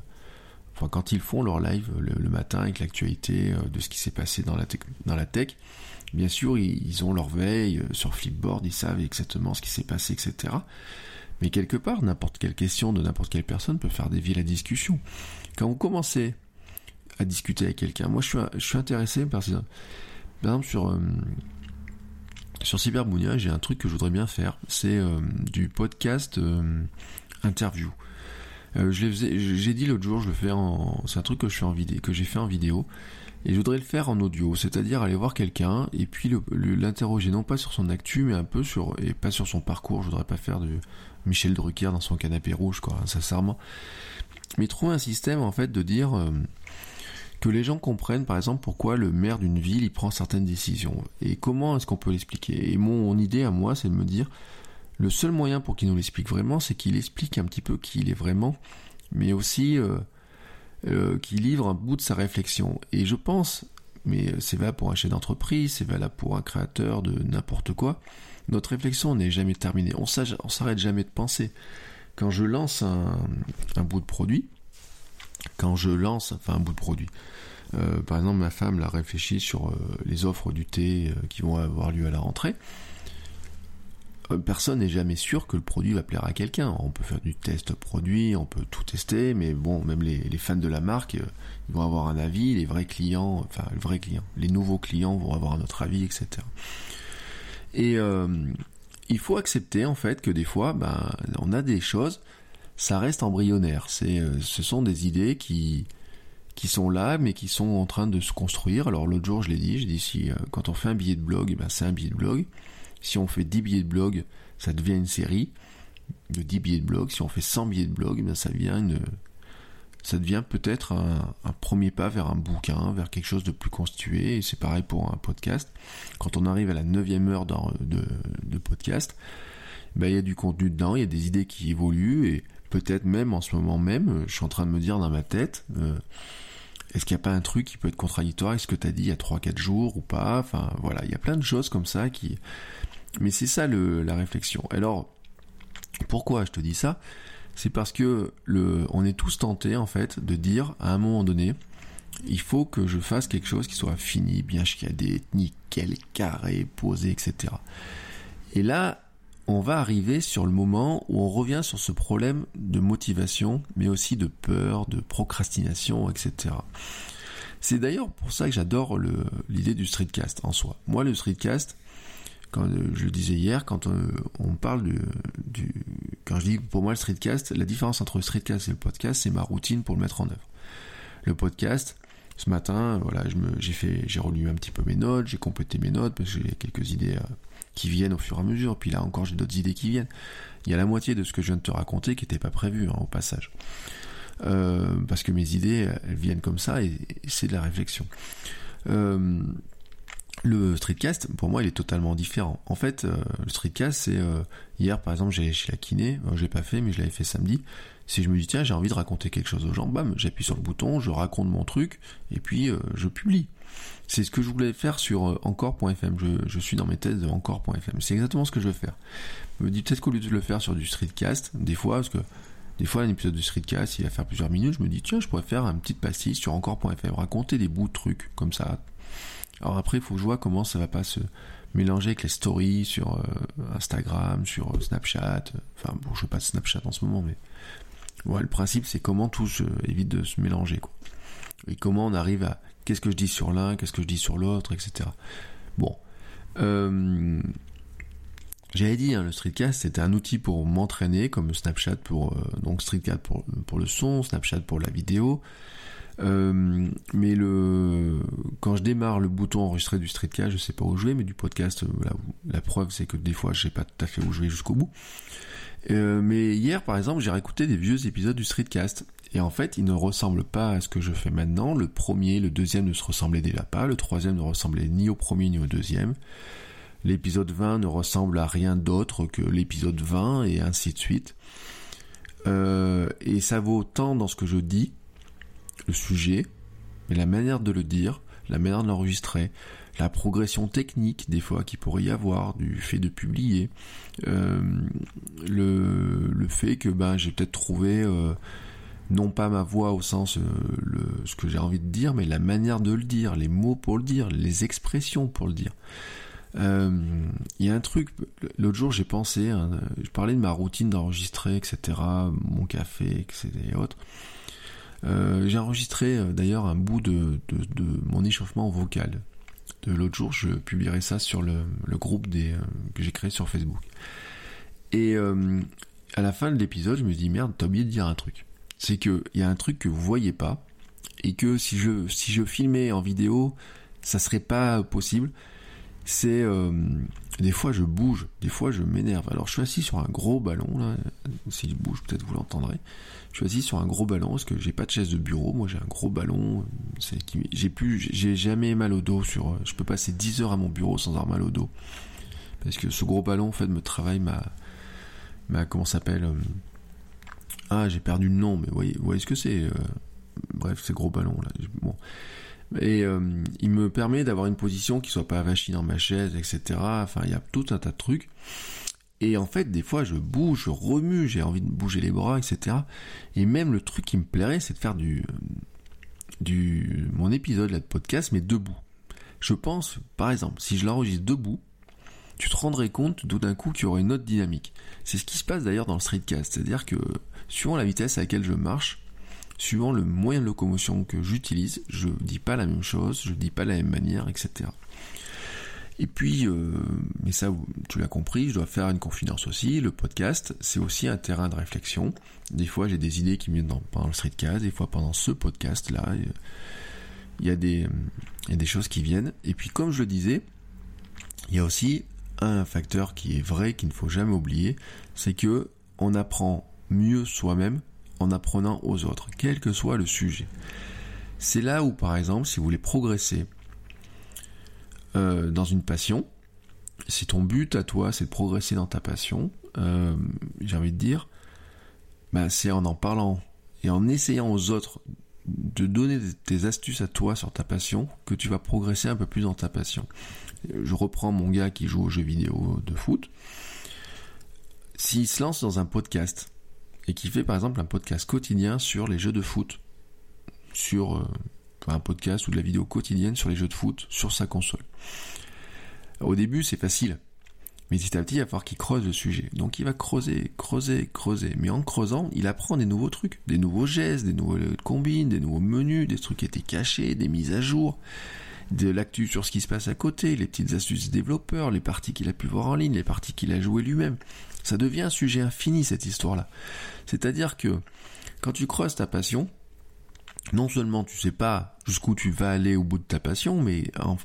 enfin quand ils font leur live le, matin avec l'actualité de ce qui s'est passé dans la, dans la tech, bien sûr ils, ont leur veille sur Flipboard, ils savent exactement ce qui s'est passé, etc. Mais quelque part, n'importe quelle question de n'importe quelle personne peut faire dévier la discussion. Quand vous commencez à discuter avec quelqu'un, moi je suis, intéressé par, par exemple sur, euh, sur Cyberbounia, j'ai un truc que je voudrais bien faire, c'est euh, du podcast euh, interview. J'ai dit l'autre jour, je le fais en, c'est un truc que en vidéo, que j'ai fait en vidéo. Et je voudrais le faire en audio, c'est-à-dire aller voir quelqu'un et puis l'interroger non pas sur son actu, mais un peu sur et pas sur son parcours. Je voudrais pas faire de Michel Drucker dans son canapé rouge, quoi, sincèrement. Mais trouver un système en fait de dire euh, que les gens comprennent, par exemple, pourquoi le maire d'une ville il prend certaines décisions et comment est-ce qu'on peut l'expliquer? Et mon idée à moi, c'est de me dire le seul moyen pour qu'il nous l'explique vraiment, c'est qu'il explique un petit peu qui il est vraiment, mais aussi euh, euh, qui livre un bout de sa réflexion. Et je pense, mais c'est valable pour un chef d'entreprise, c'est valable pour un créateur de n'importe quoi, notre réflexion n'est jamais terminée. On s'arrête jamais de penser. Quand je lance un, bout de produit, quand je lance, enfin un bout de produit, euh, par exemple ma femme l'a réfléchi sur les offres du thé qui vont avoir lieu à la rentrée, personne n'est jamais sûr que le produit va plaire à quelqu'un. On peut faire du test produit, on peut tout tester, mais bon, même les, fans de la marque, ils vont avoir un avis, les vrais clients, enfin, les vrais clients, les nouveaux clients vont avoir un autre avis, etc. Et euh, il faut accepter en fait que des fois, ben, on a des choses, ça reste embryonnaire. C'est, euh, ce sont des idées qui qui sont là, mais qui sont en train de se construire. Alors l'autre jour, je l'ai dit, je dis si euh, quand on fait un billet de blog, ben, c'est un billet de blog. Si on fait 10 billets de blog, ça devient une série de 10 billets de blog. Si on fait 100 billets de blog, ben, ça devient une, ça devient peut-être un, premier pas vers un bouquin, vers quelque chose de plus constitué. Et c'est pareil pour un podcast. Quand on arrive à la neuvième heure de, podcast, ben, il y a du contenu dedans, il y a des idées qui évoluent et peut-être même en ce moment même, je suis en train de me dire dans ma tête, euh, est-ce qu'il n'y a pas un truc qui peut être contradictoire avec ce que tu as dit il y a 3-4 jours ou pas? Enfin voilà, il y a plein de choses comme ça qui... Mais c'est ça la réflexion. Alors, pourquoi je te dis ça? C'est parce que on est tous tentés en fait de dire à un moment donné, il faut que je fasse quelque chose qui soit fini, bien chiadé, nickel, carré, posé, etc. Et là, on va arriver sur le moment où on revient sur ce problème de motivation, mais aussi de peur, de procrastination, etc. C'est d'ailleurs pour ça que j'adore l'idée du streetcast en soi. Moi, le streetcast, quand euh, je le disais hier, quand euh, on, parle du, quand je dis pour moi le streetcast, la différence entre le streetcast et le podcast, c'est ma routine pour le mettre en œuvre. Le podcast, ce matin, voilà, j'ai relu un petit peu mes notes, j'ai complété mes notes parce que j'ai quelques idées euh, qui viennent au fur et à mesure. Puis là encore, j'ai d'autres idées qui viennent. Il y a la moitié de ce que je viens de te raconter qui n'était pas prévu hein, au passage, parce que mes idées, elles viennent comme ça et, c'est de la réflexion. Le streetcast, pour moi, il est totalement différent. En fait, euh, le streetcast, c'est euh, hier, par exemple, j'allais chez la kiné, euh, j'ai pas fait, mais je l'avais fait samedi. Si je me dis tiens, j'ai envie de raconter quelque chose aux gens, bam, j'appuie sur le bouton, je raconte mon truc et puis je publie. C'est ce que je voulais faire sur encore.fm. Je, je, suis dans mes thèses de encore.fm. C'est exactement ce que je veux faire. Je me dis peut-être qu'au lieu de le faire sur du streetcast, des fois, parce que des fois, un épisode de streetcast, il va faire plusieurs minutes, je me dis tiens, je pourrais faire une petite pastille sur encore.fm, raconter des bouts de trucs comme ça, alors après, il faut que je vois comment ça va pas se mélanger avec les stories sur euh, Instagram, sur euh, Snapchat. Enfin, bon, je veux pas de Snapchat en ce moment, mais le principe c'est comment tout se, évite de se mélanger, quoi. Et comment on arrive à qu'est-ce que je dis sur l'un, qu'est-ce que je dis sur l'autre, etc. Bon. Euh, j'avais dit, hein, le streetcast c'était un outil pour m'entraîner, comme Snapchat pour streetcast pour le son, Snapchat pour la vidéo, euh, mais le quand je démarre le bouton enregistrer du streetcast, je sais pas où je vais, mais du podcast, euh, la preuve c'est que des fois je sais pas tout à fait où je vais jusqu'au bout. Euh, mais hier par exemple, j'ai réécouté des vieux épisodes du streetcast. Et en fait, ils ne ressemblent pas à ce que je fais maintenant. Le premier, le deuxième ne se ressemblaient déjà pas. Le troisième ne ressemblait ni au premier ni au deuxième. L'épisode 20 ne ressemble à rien d'autre que l'épisode 20 et ainsi de suite. Euh, et ça vaut tant dans ce que je dis le sujet, mais la manière de le dire, la manière de l'enregistrer, la progression technique des fois qu'il pourrait y avoir du fait de publier, euh, le, le, fait que ben j'ai peut-être trouvé euh, non pas ma voix au sens le, ce que j'ai envie de dire, mais la manière de le dire, les mots pour le dire, les expressions pour le dire. Il y a un truc, l'autre jour j'ai pensé, hein, je parlais de ma routine d'enregistrer, etc., mon café, etc. et autres. Euh, j'ai enregistré euh, d'ailleurs un bout de, mon échauffement vocal. De l'autre jour, je publierai ça sur le, groupe euh, que j'ai créé sur Facebook. Et à la fin de l'épisode, je me dis merde, t'as oublié de dire un truc. C'est qu'il y a un truc que vous voyez pas et que si je si je filmais en vidéo, ça serait pas possible. C'est des fois je bouge, des fois je m'énerve. Alors je suis assis sur un gros ballon là. Bouge, peut-être vous l'entendrez. Je suis sur un gros ballon parce que j'ai pas de chaise de bureau. Moi, j'ai un gros ballon. J'ai plus, j'ai jamais mal au dos sur. Je peux passer 10 heures à mon bureau sans avoir mal au dos parce que ce gros ballon en fait me travaille ma, ma comment s'appelle euh, Ah, j'ai perdu le nom, mais vous voyez, ce que c'est. Euh, bref, ces gros ballons là. Et euh, il me permet d'avoir une position qui soit pas avachie dans ma chaise, etc. Enfin, il y a tout un tas de trucs. Et en fait, des fois, je bouge, je remue, j'ai envie de bouger les bras, etc. Et même le truc qui me plairait, c'est de faire du, mon épisode là de podcast, mais debout. Je pense, par exemple, si je l'enregistre debout, tu te rendrais compte tout d'un coup qu'il y aurait une autre dynamique. C'est ce qui se passe d'ailleurs dans le streetcast. C'est-à-dire que, suivant la vitesse à laquelle je marche, suivant le moyen de locomotion que j'utilise, je dis pas la même chose, je dis pas la même manière, etc. Et puis, euh, mais ça, tu l'as compris, je dois faire une confidence aussi. Le podcast, c'est aussi un terrain de réflexion. Des fois, j'ai des idées qui viennent pendant le streetcast, des fois pendant ce podcast-là, il y a des, il y a des choses qui viennent. Et puis, comme je le disais, il y a aussi un facteur qui est vrai, qu'il ne faut jamais oublier, c'est que on apprend mieux soi-même en apprenant aux autres, quel que soit le sujet. C'est là où, par exemple, si vous voulez progresser euh, dans une passion, si ton but à toi c'est de progresser dans ta passion, euh, j'ai envie de dire, bah, c'est en en parlant et en essayant aux autres de donner tes astuces à toi sur ta passion que tu vas progresser un peu plus dans ta passion. Je reprends mon gars qui joue aux jeux vidéo de foot. S'il se lance dans un podcast et qui fait par exemple un podcast quotidien sur les jeux de foot, sur euh, un podcast ou de la vidéo quotidienne sur les jeux de foot sur sa console. Au début, c'est facile. Mais petit à petit, il va falloir qu'il creuse le sujet. Donc il va creuser, creuser, creuser. Mais en creusant, il apprend des nouveaux trucs, des nouveaux gestes, des nouvelles combines, des nouveaux menus, des trucs qui étaient cachés, des mises à jour, de l'actu sur ce qui se passe à côté, les petites astuces développeurs, les parties qu'il a pu voir en ligne, les parties qu'il a jouées lui-même. Ça devient un sujet infini, cette histoire-là. C'est-à-dire que quand tu creuses ta passion, non seulement tu sais pas jusqu'où tu vas aller au bout de ta passion, mais en,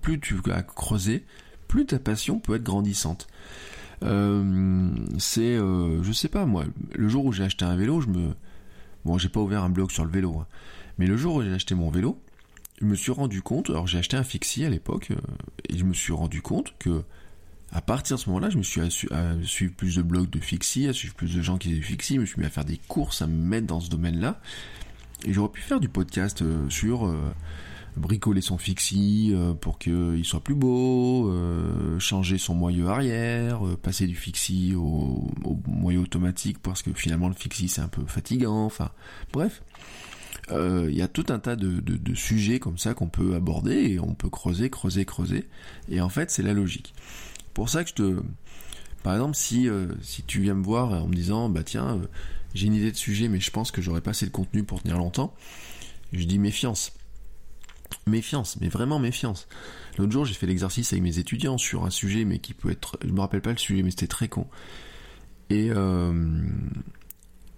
plus tu vas creuser, plus ta passion peut être grandissante. Euh, c'est, euh, je sais pas moi, le jour où j'ai acheté un vélo, je me, bon, j'ai pas ouvert un blog sur le vélo, hein, mais le jour où j'ai acheté mon vélo, je me suis rendu compte, alors j'ai acheté un fixie à l'époque, euh, et je me suis rendu compte que à partir de ce moment-là, je me suis à, suivre plus de blogs de fixie, à suivre plus de gens qui faisaient fixie, je me suis mis à faire des courses, à me mettre dans ce domaine-là, et j'aurais pu faire du podcast euh, sur euh, bricoler son fixie euh, pour qu'il soit plus beau, changer son moyeu arrière, passer du fixie au, moyeu automatique parce que finalement le fixie c'est un peu fatigant, enfin bref. Il y a tout un tas de, de sujets comme ça qu'on peut aborder et on peut creuser, creuser, creuser. Et en fait c'est la logique. Pour ça que je te... Par exemple si, si tu viens me voir en me disant bah tiens j'ai une idée de sujet, mais je pense que j'aurais pas assez de contenu pour tenir longtemps. Je dis méfiance. Méfiance, mais vraiment méfiance. L'autre jour, j'ai fait l'exercice avec mes étudiants sur un sujet, mais qui peut être. Je me rappelle pas le sujet, mais c'était très con. Et euh,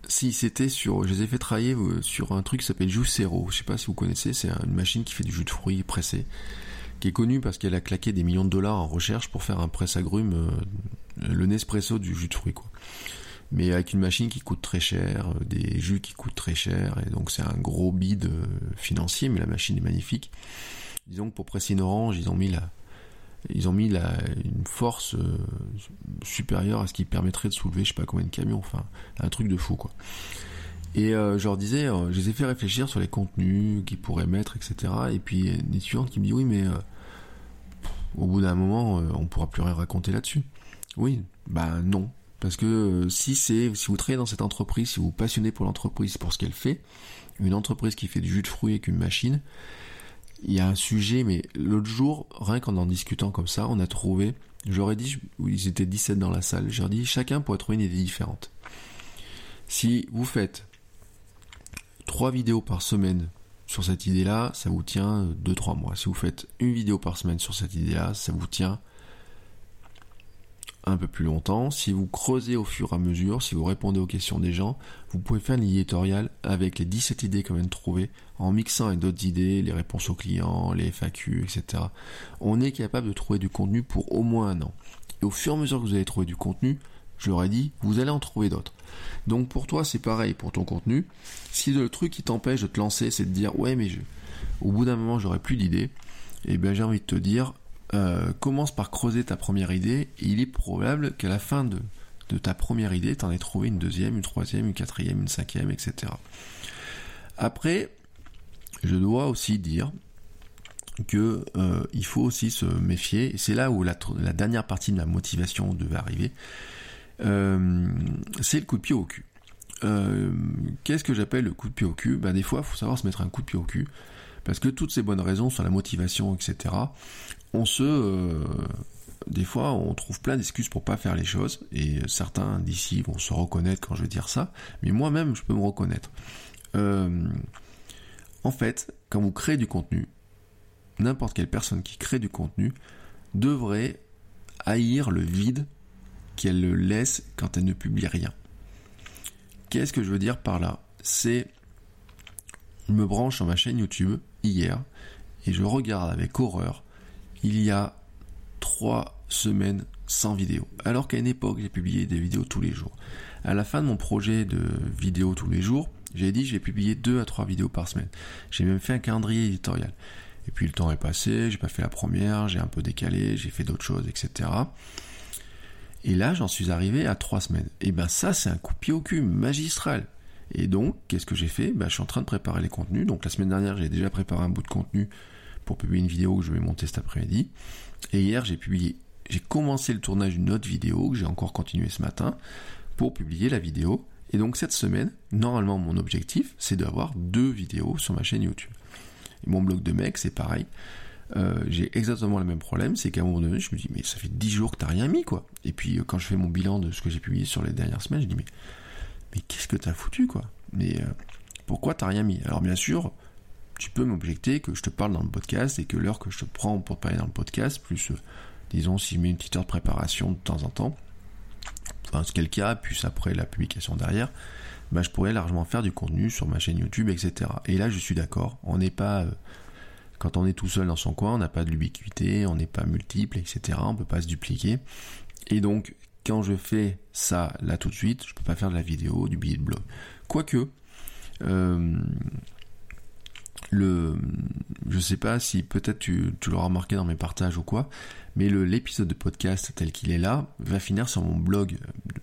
si c'était sur. Je les ai fait travailler euh, sur un truc qui s'appelle Juicero. Je sais pas si vous connaissez, c'est une machine qui fait du jus de fruits pressé. Qui est connue parce qu'elle a claqué des millions de dollars en recherche pour faire un presse-agrumes, euh, le Nespresso du jus de fruits, quoi mais avec une machine qui coûte très cher, euh, des jus qui coûtent très cher, et donc c'est un gros bid euh, financier, mais la machine est magnifique. Disons que pour presser une orange, ils ont mis la, ils ont mis la, une force euh, supérieure à ce qui permettrait de soulever je sais pas combien de camions, enfin un truc de fou quoi. Et je leur disais, je les ai fait réfléchir sur les contenus qu'ils pourraient mettre, etc. Et puis une étudiante qui me dit oui mais au bout d'un moment on pourra plus rien raconter là-dessus. Oui, bah non, Parce que euh, si c'est, si vous travaillez dans cette entreprise, si vous vous passionnez pour l'entreprise, pour ce qu'elle fait, une entreprise qui fait du jus de fruits avec une machine, il y a un sujet, mais l'autre jour, rien qu'en en discutant comme ça, on a trouvé, j'aurais dit, ils étaient 17 dans la salle, j'aurais dit, chacun pourrait trouver une idée différente. Si vous faites trois vidéos par semaine sur cette idée-là, ça vous tient 2-3 mois. Si vous faites une vidéo par semaine sur cette idée-là, ça vous tient un peu plus longtemps. Si vous creusez au fur et à mesure, si vous répondez aux questions des gens, vous pouvez faire un éditorial avec les 17 idées qu'on vient de trouver, en mixant avec d'autres idées, les réponses aux clients, les FAQ, etc. On est capable de trouver du contenu pour au moins un an. Et au fur et à mesure que vous allez trouver du contenu, je leur ai dit, vous allez en trouver d'autres. Donc pour toi, c'est pareil pour ton contenu. Si le truc qui t'empêche de te lancer, c'est de dire ouais, mais je... au bout d'un moment, j'aurai plus d'idées. Eh bien, j'ai envie de te dire, euh, commence par creuser ta première idée. Il est probable qu'à la fin de, ta première idée, tu en aies trouvé une deuxième, une troisième, une quatrième, une cinquième, etc. Après, je dois aussi dire que euh, il faut aussi se méfier. C'est là où la, dernière partie de la motivation devait arriver. Euh, c'est le coup de pied au cul. Qu'est-ce que j'appelle le coup de pied au cul? Ben, Des fois, il faut savoir se mettre un coup de pied au cul. Parce que toutes ces bonnes raisons sur la motivation, etc., on se... Euh, des fois, on trouve plein d'excuses pour pas faire les choses, et certains d'ici vont se reconnaître quand je vais dire ça, mais moi-même, je peux me reconnaître. en fait, quand vous créez du contenu, n'importe quelle personne qui crée du contenu devrait haïr le vide qu'elle le laisse quand elle ne publie rien. Qu'est-ce que je veux dire par là? C'est, je me branche sur ma chaîne YouTube hier et je regarde avec horreur. Il y a trois semaines sans vidéo. Alors qu'à une époque, j'ai publié des vidéos tous les jours. À la fin de mon projet de vidéos tous les jours, j'ai dit j'ai publié deux à trois vidéos par semaine. J'ai même fait un calendrier éditorial. Et puis le temps est passé, j'ai pas fait la première, j'ai un peu décalé, j'ai fait d'autres choses, etc. Et là, j'en suis arrivé à trois semaines. Et ben ça, c'est un coup de pied au cul magistral. Et donc, qu'est-ce que j'ai fait? Ben, Je suis en train de préparer les contenus. Donc la semaine dernière, j'ai déjà préparé un bout de contenu pour publier une vidéo que je vais monter cet après-midi. Et hier, j'ai publié, j'ai commencé le tournage d'une autre vidéo que j'ai encore continué ce matin pour publier la vidéo. Et donc cette semaine, normalement, mon objectif, c'est d'avoir deux vidéos sur ma chaîne YouTube. Mon blog de mec, c'est pareil. Euh, j'ai exactement le même problème, c'est qu'à un moment donné, je me dis, mais ça fait 10 jours que t'as rien mis, quoi. Et puis, euh, quand je fais mon bilan de ce que j'ai publié sur les dernières semaines, je dis, mais, mais qu'est-ce que t'as foutu, quoi? Mais euh, pourquoi t'as rien mis? Alors, bien sûr, tu peux m'objecter que je te parle dans le podcast et que l'heure que je te prends pour te parler dans le podcast, plus, disons, si je mets une petite heure de préparation de temps en temps, enfin, ce le cas, plus après la publication derrière, bah, je pourrais largement faire du contenu sur ma chaîne YouTube, etc. Et là, je suis d'accord, on n'est pas quand on est tout seul dans son coin, on n'a pas de l'ubiquité, on n'est pas multiple, etc. On peut pas se dupliquer. Et donc, quand je fais ça là tout de suite, je peux pas faire de la vidéo, du billet de blog. Quoique, euh, le, je sais pas si peut-être tu, l'auras remarqué dans mes partages ou quoi, mais l'épisode de podcast tel qu'il est là va finir sur mon blog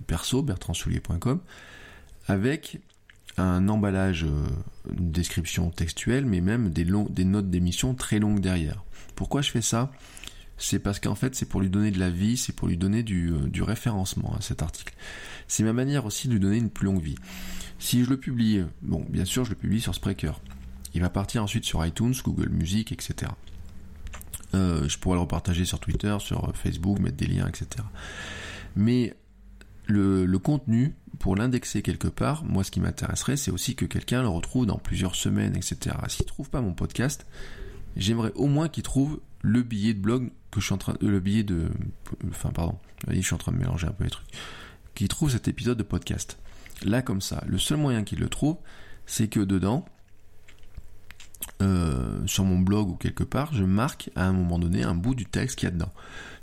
perso bertrandsoulier.com avec un emballage, euh, une description textuelle, mais même des, notes d'émission très longues derrière. Pourquoi je fais ça? C'est parce qu'en fait, c'est pour lui donner de la vie, c'est pour lui donner du, euh, du référencement à cet article. C'est ma manière aussi de lui donner une plus longue vie. Si je le publie, bon, bien sûr, je le publie sur Spreaker. Il va partir ensuite sur iTunes, Google Music, etc. Euh, je pourrais le repartager sur Twitter, sur Facebook, mettre des liens, etc. Mais le, contenu, pour l'indexer quelque part, moi ce qui m'intéresserait, c'est aussi que quelqu'un le retrouve dans plusieurs semaines, etc. S'il trouve pas mon podcast, j'aimerais au moins qu'il trouve le billet de blog que je suis en train, euh, le billet de, enfin pardon, je suis en train de mélanger un peu les trucs, qu'il trouve cet épisode de podcast. Là comme ça, le seul moyen qu'il le trouve, c'est que dedans, euh, sur mon blog ou quelque part, je marque à un moment donné un bout du texte qu'il y a dedans.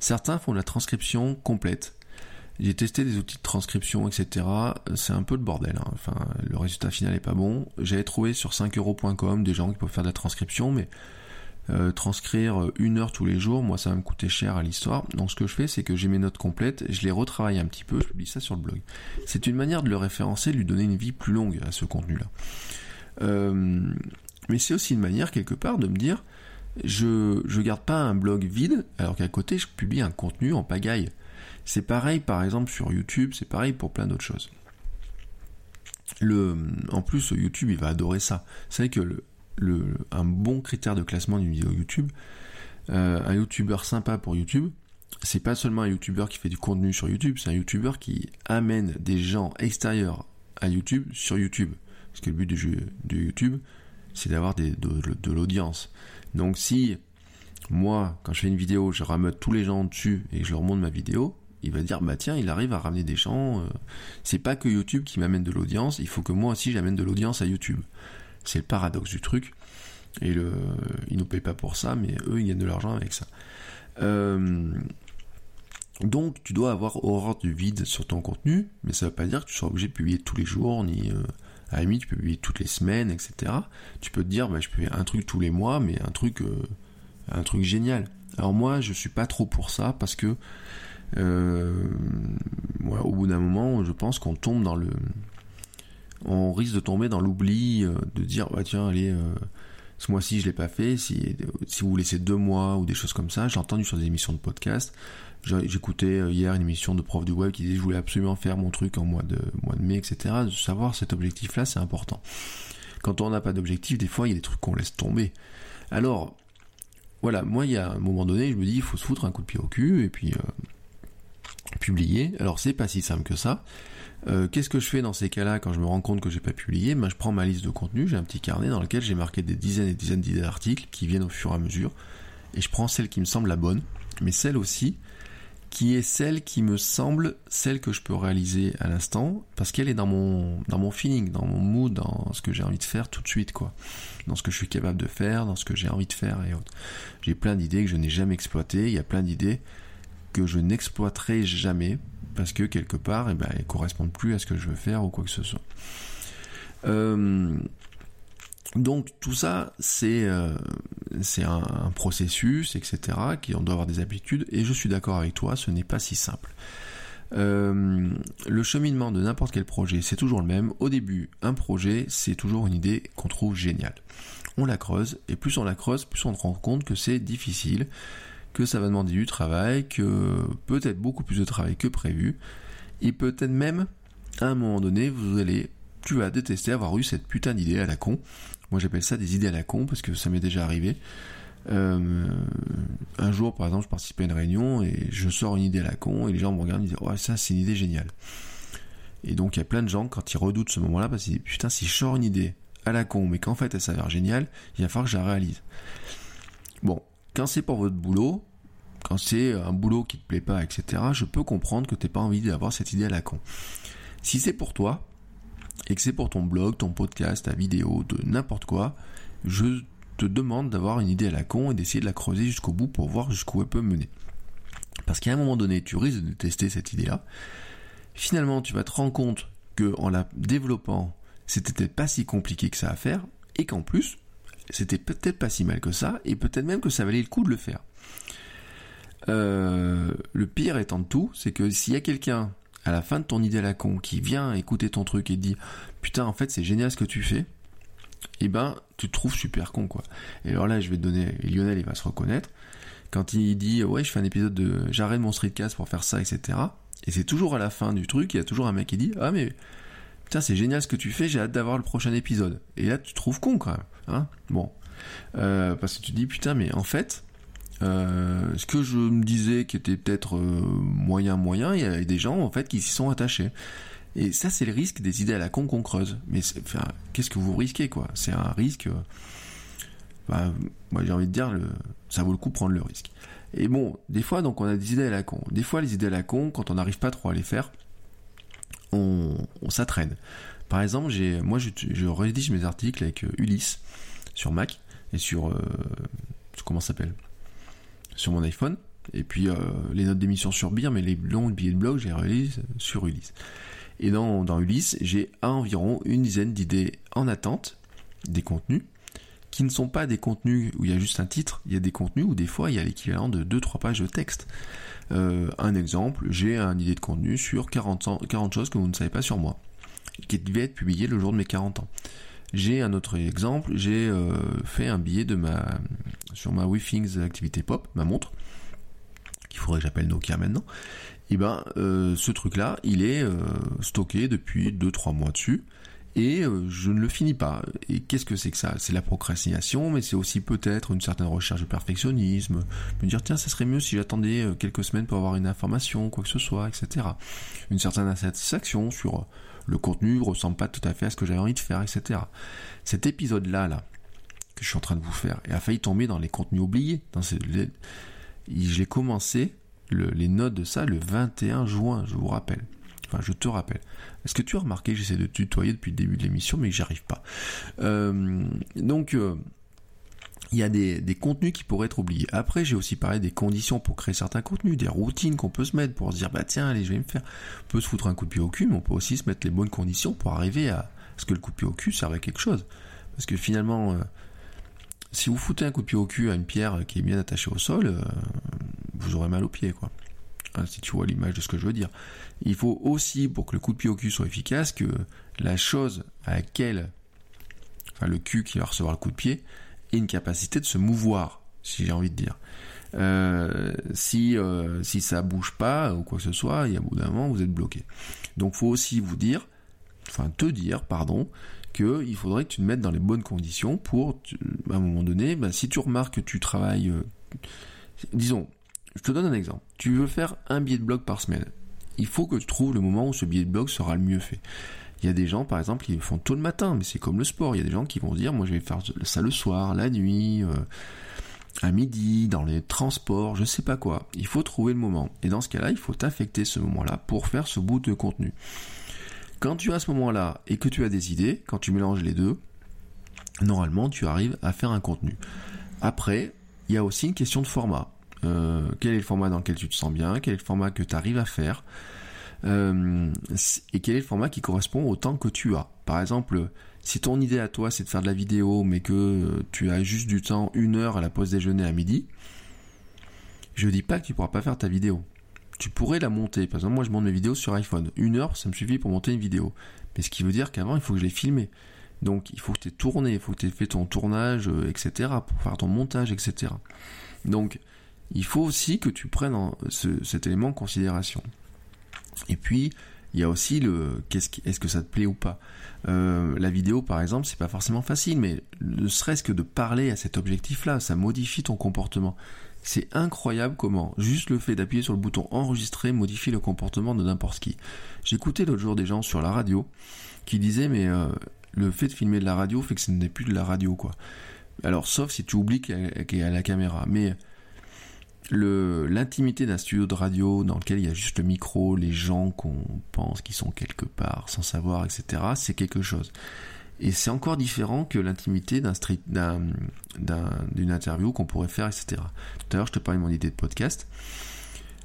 Certains font la transcription complète. J'ai testé des outils de transcription, etc. C'est un peu le bordel. Hein. Enfin, le résultat final est pas bon. J'avais trouvé sur 5euros.com des gens qui peuvent faire de la transcription, mais euh, transcrire une heure tous les jours, moi ça va me coûter cher à l'histoire. Donc ce que je fais, c'est que j'ai mes notes complètes, je les retravaille un petit peu, je publie ça sur le blog. C'est une manière de le référencer, de lui donner une vie plus longue à ce contenu-là. Euh, mais c'est aussi une manière quelque part de me dire, je je garde pas un blog vide, alors qu'à côté je publie un contenu en pagaille. C'est pareil par exemple sur YouTube, c'est pareil pour plein d'autres choses. Le, en plus, YouTube, il va adorer ça. C'est vrai que le, le, un bon critère de classement d'une vidéo YouTube, euh, un YouTuber sympa pour YouTube, c'est pas seulement un YouTuber qui fait du contenu sur YouTube, c'est un YouTuber qui amène des gens extérieurs à YouTube sur YouTube. Parce que le but du, jeu, de YouTube, c'est d'avoir de, l'audience. Donc si moi, quand je fais une vidéo, je rameute tous les gens dessus et je leur montre ma vidéo, il va dire bah tiens, il arrive à ramener des gens. Euh, c'est pas que YouTube qui m'amène de l'audience, il faut que moi aussi j'amène de l'audience à YouTube. C'est le paradoxe du truc. Et le, ils nous payent pas pour ça, mais eux ils gagnent de l'argent avec ça. Euh, donc tu dois avoir horreur du vide sur ton contenu, mais ça veut pas dire que tu sois obligé de publier tous les jours, ni euh, à la limite tu peux publier toutes les semaines, etc. Tu peux te dire bah je publie un truc tous les mois, mais un truc un truc génial. Alors moi je suis pas trop pour ça parce que euh, au bout d'un moment, je pense qu'on tombe dans le, on risque de tomber dans l'oubli, euh, de dire bah tiens allez, euh, ce mois-ci je l'ai pas fait. Si si vous laissez deux mois ou des choses comme ça, j'ai entendu sur des émissions de podcast. J'écoutais hier une émission de prof du web qui disait je voulais absolument faire mon truc en mois de mois de mai, etc. De savoir cet objectif-là, c'est important. Quand on n'a pas d'objectif, des fois il y a des trucs qu'on laisse tomber. Alors voilà, moi il y a un moment donné, je me dis il faut se foutre un coup de pied au cul et puis publier. Alors c'est pas si simple que ça. Euh, qu'est-ce que je fais dans ces cas-là quand je me rends compte que j'ai pas publié? Ben, Je prends ma liste de contenu, j'ai un petit carnet dans lequel j'ai marqué des dizaines et dizaines d'idées d'articles qui viennent au fur et à mesure. Et je prends celle qui me semble la bonne, mais celle aussi qui est celle qui me semble celle que je peux réaliser à l'instant parce qu'elle est dans mon dans mon feeling, dans mon mood, dans ce que j'ai envie de faire tout de suite quoi. Dans ce que je suis capable de faire, dans ce que j'ai envie de faire et autres. J'ai plein d'idées que je n'ai jamais exploitées, il y a plein d'idées que je n'exploiterai jamais parce que quelque part, eh ben, elles correspondent plus à ce que je veux faire ou quoi que ce soit. Euh, donc tout ça, c'est euh, un, processus, etc. Qui on doit avoir des habitudes. Et je suis d'accord avec toi, ce n'est pas si simple. Euh, le cheminement de n'importe quel projet, c'est toujours le même. Au début, un projet, c'est toujours une idée qu'on trouve géniale. On la creuse, et plus on la creuse, plus on se rend compte que c'est difficile, que ça va demander du travail, que peut-être beaucoup plus de travail que prévu, et peut-être même, à un moment donné, vous allez, tu vas détester avoir eu cette putain d'idée à la con. Moi j'appelle ça des idées à la con parce que ça m'est déjà arrivé. Euh, un jour, par exemple, je participe à une réunion et je sors une idée à la con et les gens me regardent et disent ouais ça c'est une idée géniale. Et donc il y a plein de gens quand ils redoutent ce moment-là parce qu'ils disent putain si je sors une idée à la con mais qu'en fait elle s'avère géniale, il va falloir que je la réalise. Bon, quand c'est pour votre boulot, quand c'est un boulot qui te plaît pas, etc., je peux comprendre que t'aies pas envie d'avoir cette idée à la con. Si c'est pour toi, et que c'est pour ton blog, ton podcast, ta vidéo, de n'importe quoi, je te demande d'avoir une idée à la con et d'essayer de la creuser jusqu'au bout pour voir jusqu'où elle peut mener. Parce qu'à un moment donné, tu risques de tester cette idée-là. Finalement, tu vas te rendre compte que en la développant, c'était peut-être pas si compliqué que ça à faire, et qu'en plus, c'était peut-être pas si mal que ça, et peut-être même que ça valait le coup de le faire. Euh, le pire étant de tout, c'est que s'il y a quelqu'un à la fin de ton idée à la con qui vient écouter ton truc et dit putain en fait c'est génial ce que tu fais, et eh ben tu te trouves super con quoi. Et alors là je vais te donner, Lionel il va se reconnaître, quand il dit ouais je fais un épisode de j'arrête mon streetcast pour faire ça etc. Et c'est toujours à la fin du truc, il y a toujours un mec qui dit ah mais putain c'est génial ce que tu fais, j'ai hâte d'avoir le prochain épisode. Et là tu te trouves con quand même, hein Bon, euh, parce que tu dis putain mais en fait euh, ce que je me disais qui était peut-être euh, moyen moyen, il y a des gens en fait qui s'y sont attachés. Et ça c'est le risque des idées à la con qu'on creuse. Mais qu'est-ce que vous risquez quoi? C'est un risque. Bah, moi j'ai envie de dire, ça vaut le coup prendre le risque. Et bon, des fois donc on a des idées à la con. Des fois les idées à la con, quand on n'arrive pas trop à les faire, on, on s'attraîne. Par exemple, j'ai, moi, je, je, rédige mes articles avec euh, Ulysse sur Mac et sur, euh, comment ça s'appelle? Sur mon iPhone. Et puis euh, les notes d'émission sur Beer, mais les longs billets de blog, j'ai réalisé sur Ulysse. Et dans, dans Ulysse, j'ai environ une dizaine d'idées en attente, des contenus, qui ne sont pas des contenus où il y a juste un titre, il y a des contenus où des fois il y a l'équivalent de 2-3 pages de texte. Euh, un exemple, j'ai une idée de contenu sur 40, 40 choses que vous ne savez pas sur moi qui devait être publié le jour de mes 40 ans. J'ai un autre exemple, j'ai euh, fait un billet de ma sur ma WeThings activité pop, ma montre, qu'il faudrait que j'appelle Nokia maintenant, et eh ben euh, ce truc-là, il est euh, stocké depuis 2-3 mois dessus, et euh, je ne le finis pas. Et qu'est-ce que c'est que ça? C'est la procrastination, mais c'est aussi peut-être une certaine recherche de perfectionnisme, me dire tiens, ça serait mieux si j'attendais quelques semaines pour avoir une information, quoi que ce soit, etc. Une certaine insatisfaction sur le contenu ressemble pas tout à fait à ce que j'avais envie de faire, etc. Cet épisode-là, là, que je suis en train de vous faire, et a failli tomber dans les contenus oubliés. Dans ces, j'ai commencé les notes de ça le 21 juin, je vous rappelle. Enfin, je te rappelle. Est-ce que tu as remarqué que j'essaie de tutoyer depuis le début de l'émission, mais j'arrive pas euh, Donc, euh, il y a des, contenus qui pourraient être oubliés. Après, j'ai aussi parlé des conditions pour créer certains contenus, des routines qu'on peut se mettre pour se dire, bah tiens, allez, je vais me faire. On peut se foutre un coup de pied au cul, mais on peut aussi se mettre les bonnes conditions pour arriver à ce que le coup de pied au cul serve à quelque chose. Parce que finalement, euh, si vous foutez un coup de pied au cul à une pierre qui est bien attachée au sol, euh, vous aurez mal au pied, quoi. Si tu vois l'image de ce que je veux dire. Il faut aussi, pour que le coup de pied au cul soit efficace, que la chose à laquelle, enfin le cul qui va recevoir le coup de pied, une capacité de se mouvoir, si j'ai envie de dire. Euh, si euh, si ça bouge pas ou quoi que ce soit, il y a bout d'un moment vous êtes bloqué. Donc faut aussi vous dire, enfin te dire, pardon, qu'il faudrait que tu te mettes dans les bonnes conditions pour, à un moment donné, bah, si tu remarques que tu travailles, euh, disons, je te donne un exemple. Tu veux faire un billet de blog par semaine. Il faut que tu trouves le moment où ce billet de blog sera le mieux fait. Il y a des gens, par exemple, qui le font tôt le matin, mais c'est comme le sport. Il y a des gens qui vont dire, moi, je vais faire ça le soir, la nuit, euh, à midi, dans les transports, je sais pas quoi. Il faut trouver le moment. Et dans ce cas-là, il faut affecter ce moment-là pour faire ce bout de contenu. Quand tu as ce moment-là et que tu as des idées, quand tu mélanges les deux, normalement tu arrives à faire un contenu. Après, il y a aussi une question de format. Euh, quel est le format dans lequel tu te sens bien? Quel est le format que tu arrives à faire? Euh, Et quel est le format qui correspond au temps que tu as? Par exemple, si ton idée à toi c'est de faire de la vidéo, mais que tu as juste du temps, une heure à la pause déjeuner à midi, je dis pas que tu pourras pas faire ta vidéo tu pourrais la monter. Par exemple, moi je monte mes vidéos sur iPhone. Une heure, ça me suffit pour monter une vidéo. Mais ce qui veut dire qu'avant, il faut que je l'ai filmé. Donc il faut que tu aies tourné, il faut que tu aies fait ton tournage, euh, etc. pour faire ton montage, etc. Donc il faut aussi que tu prennes cet élément en considération. Et puis, il y a aussi le qu'est-ce est-ce que ça te plaît ou pas? Euh, la vidéo, par exemple, c'est pas forcément facile, mais ne serait-ce que de parler à cet objectif-là, ça modifie ton comportement. C'est incroyable comment juste le fait d'appuyer sur le bouton enregistrer modifie le comportement de n'importe qui. J'écoutais l'autre jour des gens sur la radio qui disaient mais euh, le fait de filmer de la radio fait que ce n'est plus de la radio quoi. Alors sauf si tu oublies qu'il y, a la caméra, mais l'intimité d'un studio de radio dans lequel il y a juste le micro, les gens qu'on pense qui sont quelque part sans savoir, etc. C'est quelque chose. Et c'est encore différent que l'intimité d'un d'une interview qu'on pourrait faire, etc. Tout à l'heure, je te parlais de mon idée de podcast.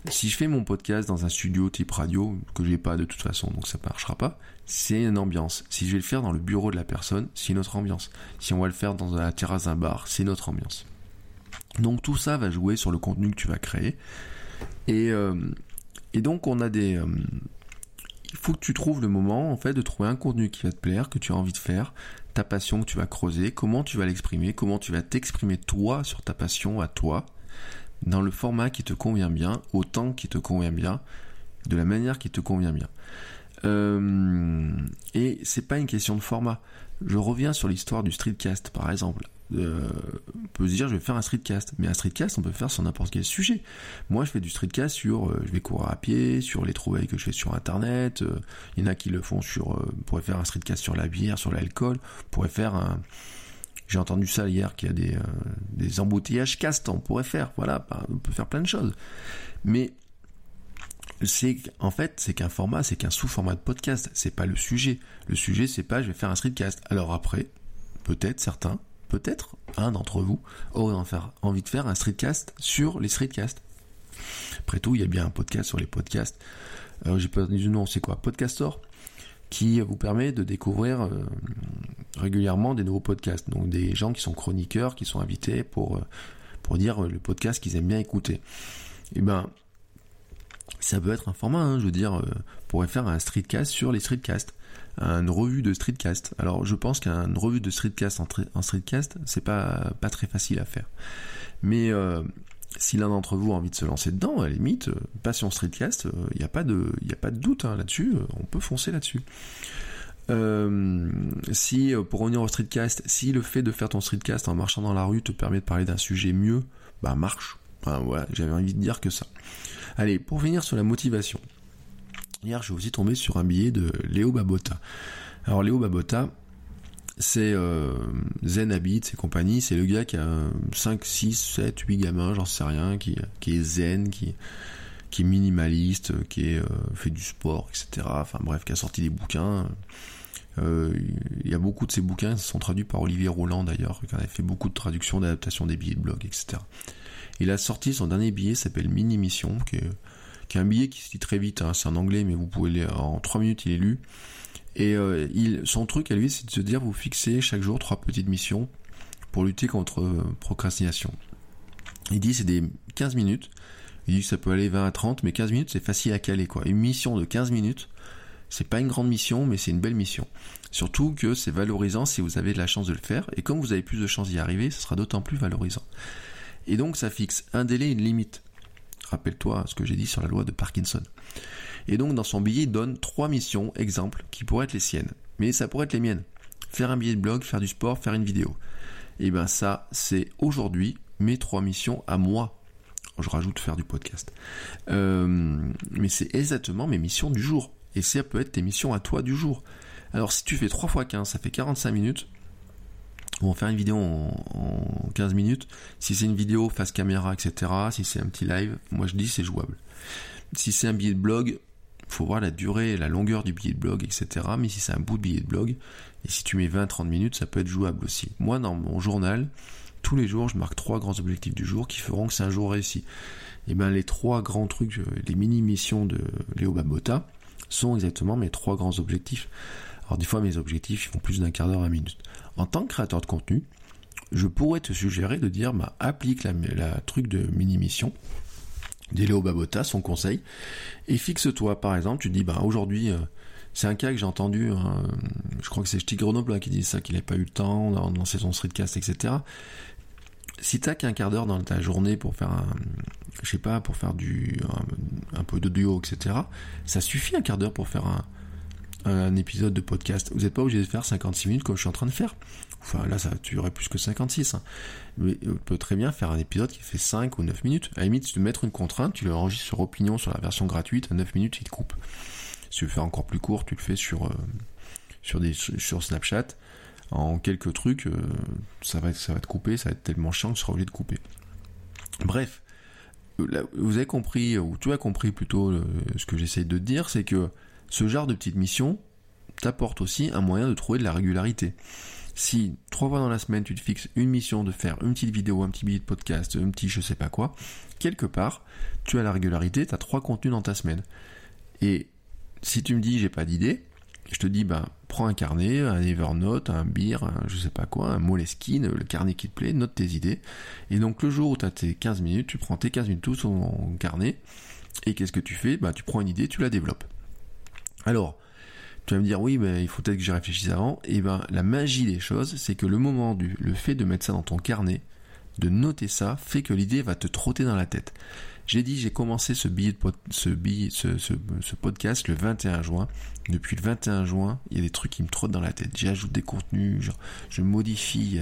Si je fais mon podcast dans un studio type radio, que j'ai pas de toute façon, donc ça marchera pas, c'est une ambiance. Si je vais le faire dans le bureau de la personne, c'est une autre ambiance. Si on va le faire dans la terrasse d'un bar, c'est une autre ambiance. Donc tout ça va jouer sur le contenu que tu vas créer. Et, euh, et donc on a des, euh, il faut que tu trouves le moment en fait de trouver un contenu qui va te plaire, que tu as envie de faire, ta passion que tu vas creuser, comment tu vas l'exprimer, comment tu vas t'exprimer toi sur ta passion à toi, dans le format qui te convient bien, au temps qui te convient bien, de la manière qui te convient bien. Euh, et c'est pas une question de format. Je reviens sur l'histoire du streetcast par exemple. Euh, on peut se dire je vais faire un streetcast, mais un streetcast on peut faire sur n'importe quel sujet. Moi je fais du streetcast sur euh, je vais courir à pied, sur les trouvailles que je fais sur internet. Euh, il y en a qui le font sur, euh, on pourrait faire un streetcast sur la bière, sur l'alcool. Pourrait faire un, j'ai entendu ça hier qu'il y a des, des embouteillages cast, on pourrait faire. Voilà, bah, on peut faire plein de choses. Mais c'est en fait c'est qu'un format, c'est qu'un sous-format de podcast. C'est pas le sujet. Le sujet c'est pas je vais faire un streetcast. Alors après, peut-être certains peut-être un d'entre vous aurait envie de faire un streetcast sur les streetcasts. Après tout, il y a bien un podcast sur les podcasts. Euh, j'ai pas dit nom, c'est quoi? Podcastor qui vous permet de découvrir euh, régulièrement des nouveaux podcasts. Donc des gens qui sont chroniqueurs, qui sont invités pour, euh, pour dire le podcast qu'ils aiment bien écouter. Et eh ben, ça peut être un format, hein, je veux dire, on pourrait faire un streetcast sur les streetcasts une revue de streetcast. Alors je pense qu'une revue de streetcast en, streetcast, c'est pas pas très facile à faire. Mais euh, si l'un d'entre vous a envie de se lancer dedans, à la limite, passion streetcast, il n'y a pas de, a pas de doute hein, là-dessus. on peut foncer là-dessus. si pour revenir au streetcast, si le fait de faire ton streetcast en marchant dans la rue te permet de parler d'un sujet mieux, bah marche. Enfin, voilà, j'avais envie de dire que ça. Allez, pour finir sur la motivation. Hier, je suis aussi tombé sur un billet de Léo Babota. Alors, Léo Babota, c'est euh, Zen Habit et compagnie. C'est le gars qui a 5, 6, 7, 8 gamins, j'en sais rien, qui, est zen, qui, est minimaliste, qui euh, fait du sport, etc. Enfin bref, qui a sorti des bouquins. Euh, il y a beaucoup de ces bouquins qui sont traduits par Olivier Roland d'ailleurs, qui a fait beaucoup de traductions, d'adaptations des billets de blog, etc. Il a sorti son dernier billet, s'appelle Mini Mission, qui est, un billet qui se lit très vite, hein, c'est en anglais, mais vous pouvez lire en 3 minutes, il est lu. Et euh, son truc à lui, c'est de se dire, vous fixez chaque jour trois petites missions pour lutter contre euh, procrastination. Il dit, c'est des 15 minutes. Il dit que ça peut aller 20 à 30, mais 15 minutes, c'est facile à caler. Une mission de 15 minutes, c'est pas une grande mission, mais c'est une belle mission. Surtout que c'est valorisant si vous avez de la chance de le faire, et comme vous avez plus de chances d'y arriver, ce sera d'autant plus valorisant. Et donc ça fixe un délai, une limite. Rappelle-toi ce que j'ai dit sur la loi de Parkinson. Et donc dans son billet, il donne trois missions, exemples, qui pourraient être les siennes. Mais ça pourrait être les miennes. Faire un billet de blog, faire du sport, faire une vidéo. Et ben ça, c'est aujourd'hui mes trois missions à moi. Je rajoute faire du podcast. Euh, mais c'est exactement mes missions du jour. Et ça peut être tes missions à toi du jour. Alors si tu fais 3 x 15, ça fait 45 minutes. On faire une vidéo en, 15 minutes. Si c'est une vidéo face caméra, etc., si c'est un petit live, moi je dis c'est jouable. Si c'est un billet de blog, faut voir la durée, la longueur du billet de blog, etc. Mais si c'est un bout de billet de blog, et si tu mets 20-30 minutes, ça peut être jouable aussi. Moi, dans mon journal, tous les jours, je marque trois grands objectifs du jour qui feront que c'est un jour réussi. Et bien, les trois grands trucs, euh, les mini-missions de Léo Babota, sont exactement mes trois grands objectifs. Alors, des fois, mes objectifs, ils font plus d'un quart d'heure à minute en tant que créateur de contenu, je pourrais te suggérer de dire, bah, applique la, truc de mini-mission, d'Eléo Babota, son conseil, et fixe-toi, par exemple, tu dis, bah, aujourd'hui, euh, c'est un cas que j'ai entendu, hein, je crois que c'est Stig Grenoble qui dit ça, qu'il n'a pas eu le temps dans, dans son streetcast, etc. Si t'as qu'un quart d'heure dans ta journée pour faire un, je sais pas, pour faire du, un, un peu de duo, etc., ça suffit un quart d'heure pour faire un, un épisode de podcast. Vous n'êtes pas obligé de faire 56 minutes comme je suis en train de faire. Enfin là, ça tu aurais plus que 56. Hein. Mais on peut très bien faire un épisode qui fait 5 ou 9 minutes. À la limite, si mettre une contrainte, tu l'enregistres sur Opinion sur la version gratuite, à 9 minutes, il te coupe. Si tu veux faire encore plus court, tu le fais sur, euh, sur, Snapchat. En quelques trucs, euh, ça, va être, ça va te couper, ça va être tellement chiant que tu seras obligé de couper. Bref, vous avez compris, ou tu as compris plutôt euh, ce que j'essaye de te dire, c'est que ce genre de petite mission t'apporte aussi un moyen de trouver de la régularité. Si trois fois dans la semaine tu te fixes une mission de faire une petite vidéo, un petit billet de podcast, un petit je sais pas quoi, quelque part, tu as la régularité, tu as trois contenus dans ta semaine. Et si tu me dis j'ai pas d'idée, je te dis ben prends un carnet, un Evernote, un beer, un je sais pas quoi, un Moleskine, le carnet qui te plaît, note tes idées. Et donc le jour où tu as tes 15 minutes, tu prends tes 15 minutes tous en carnet. Et qu'est-ce que tu fais? Ben tu prends une idée, tu la développes. Alors, tu vas me dire oui, mais il faut peut-être que j'y réfléchisse avant. Et eh ben, la magie des choses, c'est que le moment du, le fait de mettre ça dans ton carnet, de noter ça, fait que l'idée va te trotter dans la tête. J'ai dit, j'ai commencé ce billet, ce, billet ce, ce, podcast le 21 juin. Depuis le 21 juin, il y a des trucs qui me trottent dans la tête. J'ajoute des contenus, je modifie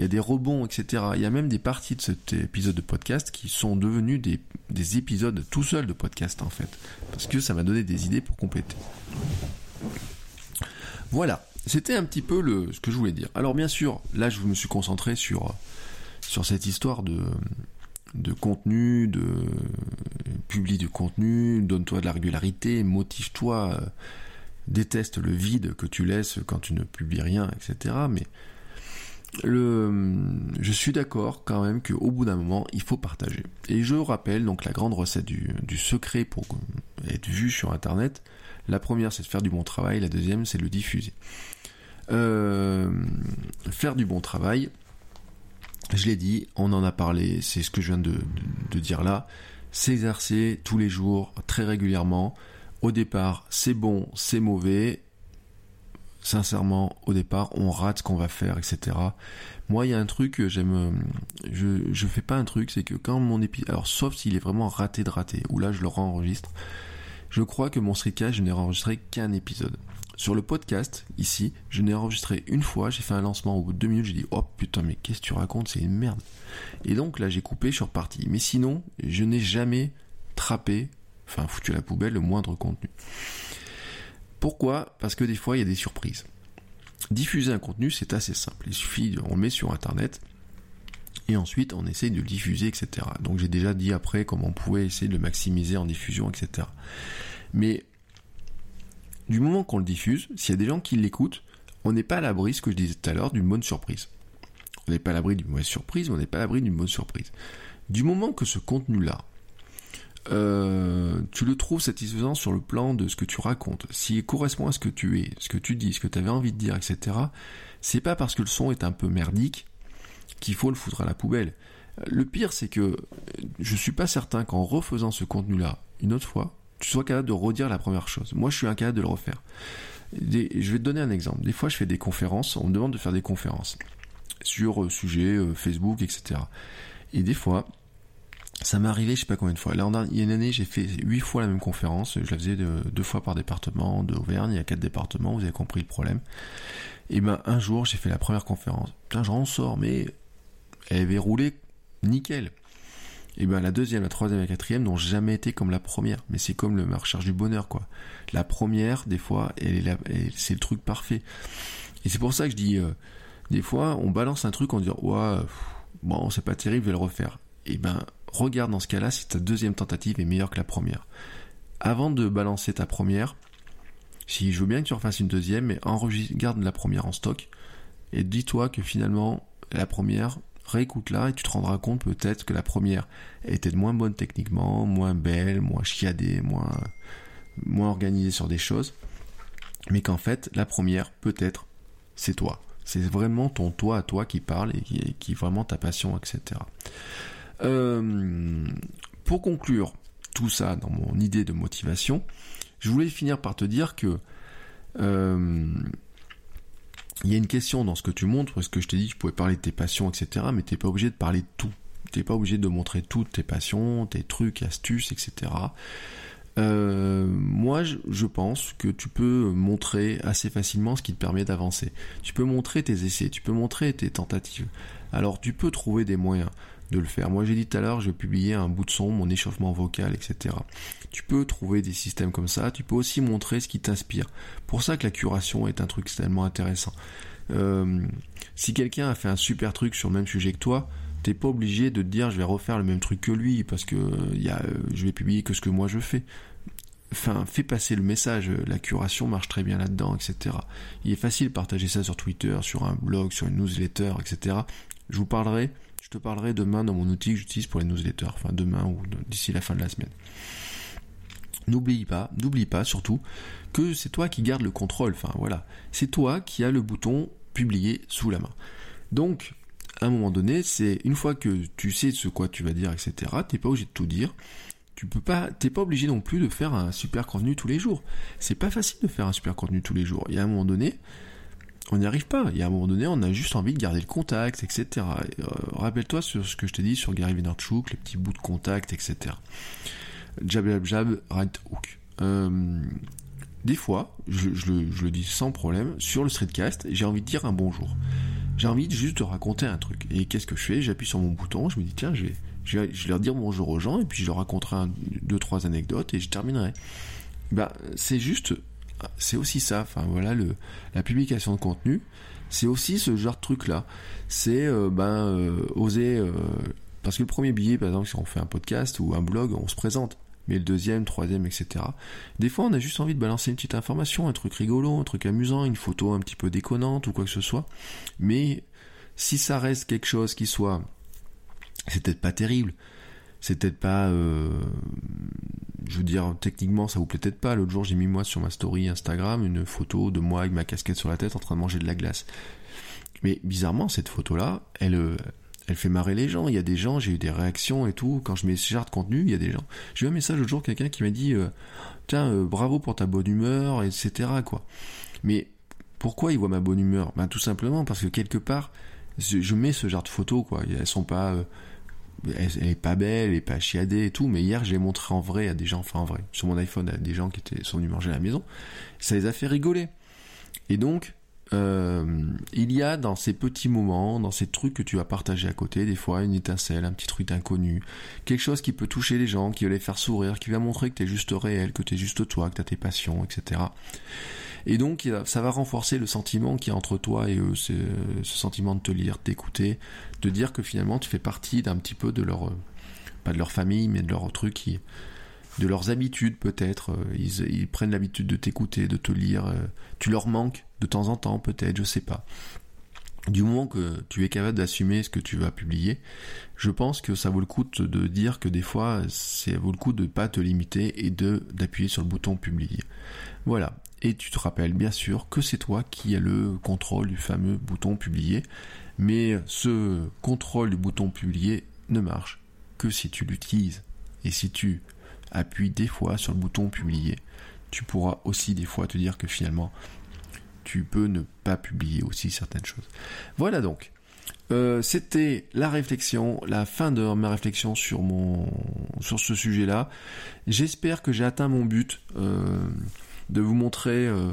il y a des rebonds, etc. Il y a même des parties de cet épisode de podcast qui sont devenus des, des épisodes tout seuls de podcast en fait. Parce que ça m'a donné des idées pour compléter. Voilà, c'était un petit peu le, ce que je voulais dire. Alors bien sûr, là je me suis concentré sur, sur cette histoire de, de contenu, de publie du contenu, donne-toi de la régularité, motive-toi, euh, déteste le vide que tu laisses quand tu ne publies rien, etc. Mais le, je suis d'accord quand même qu'au bout d'un moment, il faut partager. Et je rappelle donc la grande recette du, secret pour être vu sur Internet. La première, c'est de faire du bon travail. La deuxième, c'est de le diffuser. Euh, faire du bon travail, je l'ai dit, on en a parlé, c'est ce que je viens de dire là. S'exercer tous les jours, très régulièrement. Au départ, c'est bon, c'est mauvais sincèrement, au départ, on rate ce qu'on va faire, etc. Moi, il y a un truc, j'aime, je, je fais pas un truc, c'est que quand mon épisode, alors sauf s'il est vraiment raté de raté, ou là je le enregistre, je crois que mon streetcast, je n'ai enregistré qu'un épisode. Sur le podcast, ici, je n'ai enregistré une fois, j'ai fait un lancement au bout de deux minutes, j'ai dit oh putain mais qu'est-ce que tu racontes, c'est une merde. Et donc là j'ai coupé, je suis reparti. Mais sinon, je n'ai jamais trappé, enfin foutu à la poubelle le moindre contenu. Pourquoi? Parce que des fois il y a des surprises. Diffuser un contenu c'est assez simple, il suffit, on le met sur internet, et ensuite on essaye de le diffuser, etc. Donc j'ai déjà dit après comment on pouvait essayer de le maximiser en diffusion, etc. Mais du moment qu'on le diffuse, s'il y a des gens qui l'écoutent, on n'est pas à l'abri, ce que je disais tout à l'heure, d'une bonne surprise. On n'est pas à l'abri d'une mauvaise surprise, mais on n'est pas à l'abri d'une bonne surprise. Du moment que ce contenu-là, euh, tu le trouves satisfaisant sur le plan de ce que tu racontes, s'il correspond à ce que tu es, ce que tu dis, ce que tu avais envie de dire, etc., c'est pas parce que le son est un peu merdique qu'il faut le foutre à la poubelle. Le pire, c'est que je suis pas certain qu'en refaisant ce contenu-là une autre fois, tu sois capable de redire la première chose. Moi, je suis incapable de le refaire. je vais te donner un exemple. Des fois, je fais des conférences, on me demande de faire des conférences sur euh, euh, Facebook, etc. Et des fois, ça m'est arrivé, je sais pas combien de fois. Là, il y a une année, j'ai fait huit fois la même conférence. Je la faisais deux fois par département d'Auvergne. Il y a quatre départements. Vous avez compris le problème. Et ben, un jour, j'ai fait la première conférence. Putain, j'en sors, mais elle avait roulé nickel. Et ben la deuxième, la troisième et la quatrième n'ont jamais été comme la première. Mais c'est comme le recherche du bonheur, quoi. La première, des fois, elle c'est le truc parfait. Et c'est pour ça que je dis, euh, des fois, on balance un truc en disant, ouais, bon, c'est pas terrible, je vais le refaire. Et ben, regarde dans ce cas-là si ta deuxième tentative est meilleure que la première. Avant de balancer ta première, si je veux bien que tu refasses une deuxième, mais enregistre, garde la première en stock, et dis-toi que finalement, la première, réécoute-la et tu te rendras compte peut-être que la première était moins bonne techniquement, moins belle, moins chiadée, moins, moins organisée sur des choses. Mais qu'en fait, la première, peut-être, c'est toi. C'est vraiment ton toi à toi qui parle et qui, est vraiment ta passion, etc. Euh, pour conclure tout ça dans mon idée de motivation, je voulais finir par te dire que euh, il y a une question dans ce que tu montres, parce que je t'ai dit que tu pouvais parler de tes passions, etc., mais t'es pas obligé de parler de tout. T'es pas obligé de montrer toutes tes passions, tes trucs, astuces, etc. Euh, moi, je pense que tu peux montrer assez facilement ce qui te permet d'avancer. Tu peux montrer tes essais, tu peux montrer tes tentatives. Alors, tu peux trouver des moyens de le faire. Moi, j'ai dit tout à l'heure, je publiais un bout de son, mon échauffement vocal, etc. Tu peux trouver des systèmes comme ça. Tu peux aussi montrer ce qui t'inspire. Pour ça que la curation est un truc tellement intéressant. Euh, si quelqu'un a fait un super truc sur le même sujet que toi, t'es pas obligé de te dire je vais refaire le même truc que lui parce que y a, euh, je vais publier que ce que moi je fais. Enfin, fais passer le message. La curation marche très bien là-dedans, etc. Il est facile de partager ça sur Twitter, sur un blog, sur une newsletter, etc. Je vous parlerai je te parlerai demain dans mon outil que j'utilise pour les newsletters, enfin demain ou d'ici la fin de la semaine. N'oublie pas, n'oublie pas surtout que c'est toi qui gardes le contrôle. Enfin voilà, c'est toi qui as le bouton publier sous la main. Donc, à un moment donné, c'est une fois que tu sais ce quoi tu vas dire, etc. T'es pas obligé de tout dire. Tu peux pas, t'es pas obligé non plus de faire un super contenu tous les jours. C'est pas facile de faire un super contenu tous les jours. Y a un moment donné, on n'y arrive pas. Y a un moment donné, on a juste envie de garder le contact, etc. Euh, rappelle-toi sur ce que je t'ai dit sur Gary Vaynerchuk, les petits bouts de contact, etc. Jab, jab, jab, right hook. Euh, des fois, je, le, dis sans problème, sur le streetcast, j'ai envie de dire un bonjour. J'ai envie de juste de raconter un truc. Et qu'est-ce que je fais? J'appuie sur mon bouton, je me dis tiens, je vais, je vais, leur dire bonjour aux gens, et puis je leur raconterai deux, trois anecdotes, et je terminerai. Bah, c'est juste c'est aussi ça. Enfin voilà, le, la publication de contenu, c'est aussi ce genre de truc là. C'est euh, ben euh, oser euh, parce que le premier billet, par exemple, si on fait un podcast ou un blog, on se présente. Mais le deuxième, troisième, etc. Des fois, on a juste envie de balancer une petite information, un truc rigolo, un truc amusant, une photo un petit peu déconnante ou quoi que ce soit. Mais si ça reste quelque chose qui soit, c'est peut-être pas terrible, c'est peut-être pas euh, je veux dire techniquement ça vous plaît peut-être pas. L'autre jour j'ai mis moi sur ma story Instagram une photo de moi avec ma casquette sur la tête en train de manger de la glace. Mais bizarrement cette photo là elle euh, elle fait marrer les gens. Il y a des gens j'ai eu des réactions et tout. Quand je mets ce genre de contenu il y a des gens. J'ai eu un message l'autre jour quelqu'un qui m'a dit euh, tiens bravo pour ta bonne humeur etc quoi. Mais pourquoi il voit ma bonne humeur? Ben tout simplement parce que quelque part je mets ce genre de photos, quoi. Elles sont pas, euh, elle, est pas belle, elle est pas chiadée et tout, mais hier, je l'ai montré en vrai à des gens, enfin en vrai, sur mon iPhone, à des gens qui étaient, sont venus manger à la maison. Ça les a fait rigoler. Et donc, euh, il y a dans ces petits moments, dans ces trucs que tu vas partager à côté, des fois une étincelle, un petit truc inconnu, quelque chose qui peut toucher les gens, qui va les faire sourire, qui va montrer que tu es juste réel, que tu es juste toi, que tu as tes passions, etc. Et donc ça va renforcer le sentiment qui a entre toi et eux, ce, sentiment de te lire, d'écouter, de dire que finalement tu fais partie d'un petit peu de leur, pas de leur famille, mais de leur truc de leurs habitudes peut-être. Euh, ils, prennent l'habitude de t'écouter, de te lire. Euh, tu leur manques de temps en temps peut-être, je sais pas. Du moment que tu es capable d'assumer ce que tu vas publier, je pense que ça vaut le coup de dire que des fois, ça vaut le coup de ne pas te limiter et de d'appuyer sur le bouton publier. Voilà. Et tu te rappelles bien sûr que c'est toi qui as le contrôle du fameux bouton publier. Mais ce contrôle du bouton publier ne marche que si tu l'utilises. Et si tu appuie des fois sur le bouton publier. Tu pourras aussi des fois te dire que finalement tu peux ne pas publier aussi certaines choses. Voilà donc. Euh, c'était la réflexion, la fin de ma réflexion sur mon sur ce sujet-là. J'espère que j'ai atteint mon but euh, de vous montrer euh,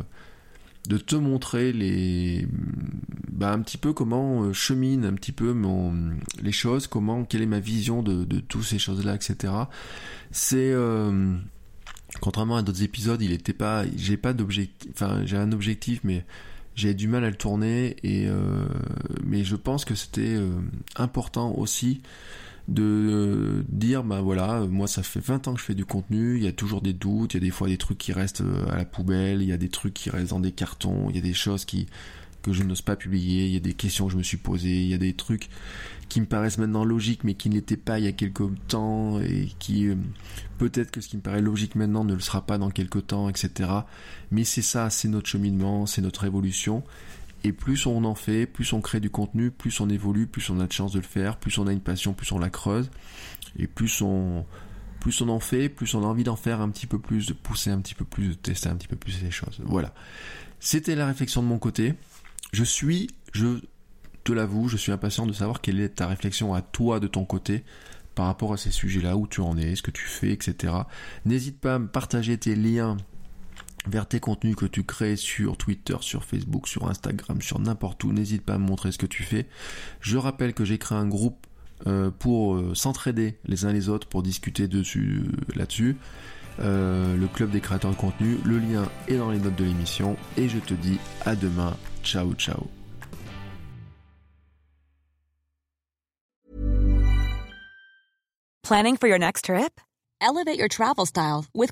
de te montrer les, bah, un petit peu comment euh, chemine un petit peu mon, les choses, comment, quelle est ma vision de, de toutes ces choses-là, etc. C'est, euh, contrairement à d'autres épisodes, il était pas, j'ai pas d'objectif, enfin, j'ai un objectif, mais j'ai du mal à le tourner et, mais je pense que c'était important aussi de dire bah voilà moi ça fait 20 ans que je fais du contenu il y a toujours des doutes il y a des fois des trucs qui restent euh, à la poubelle il y a des trucs qui restent dans des cartons il y a des choses qui que je n'ose pas publier il y a des questions que je me suis posées il y a des trucs qui me paraissent maintenant logiques mais qui n'étaient pas il y a quelques temps et qui euh, peut-être que ce qui me paraît logique maintenant ne le sera pas dans quelques temps etc mais c'est ça c'est notre cheminement c'est notre évolution et plus on en fait, plus on crée du contenu, plus on évolue, plus on a de chance de le faire, plus on a une passion, plus on la creuse. Et plus on, plus on en fait, plus on a envie d'en faire un petit peu plus, de pousser un petit peu plus, de tester un petit peu plus les choses. Voilà. C'était la réflexion de mon côté. Je suis, je te l'avoue, je suis impatient de savoir quelle est ta réflexion à toi de ton côté par rapport à ces sujets-là, où tu en es, ce que tu fais, etc. N'hésite pas à me partager tes liens vers tes contenus que tu crées sur Twitter, sur Facebook, sur Instagram, sur n'importe où. N'hésite pas à me montrer ce que tu fais. Je rappelle que j'ai créé un groupe euh, pour euh, s'entraider les uns les autres pour discuter dessus là-dessus. Euh, le club des créateurs de contenu. Le lien est dans les notes de l'émission. Et je te dis à demain. Ciao ciao.
Planning for your next trip? Elevate your travel style with.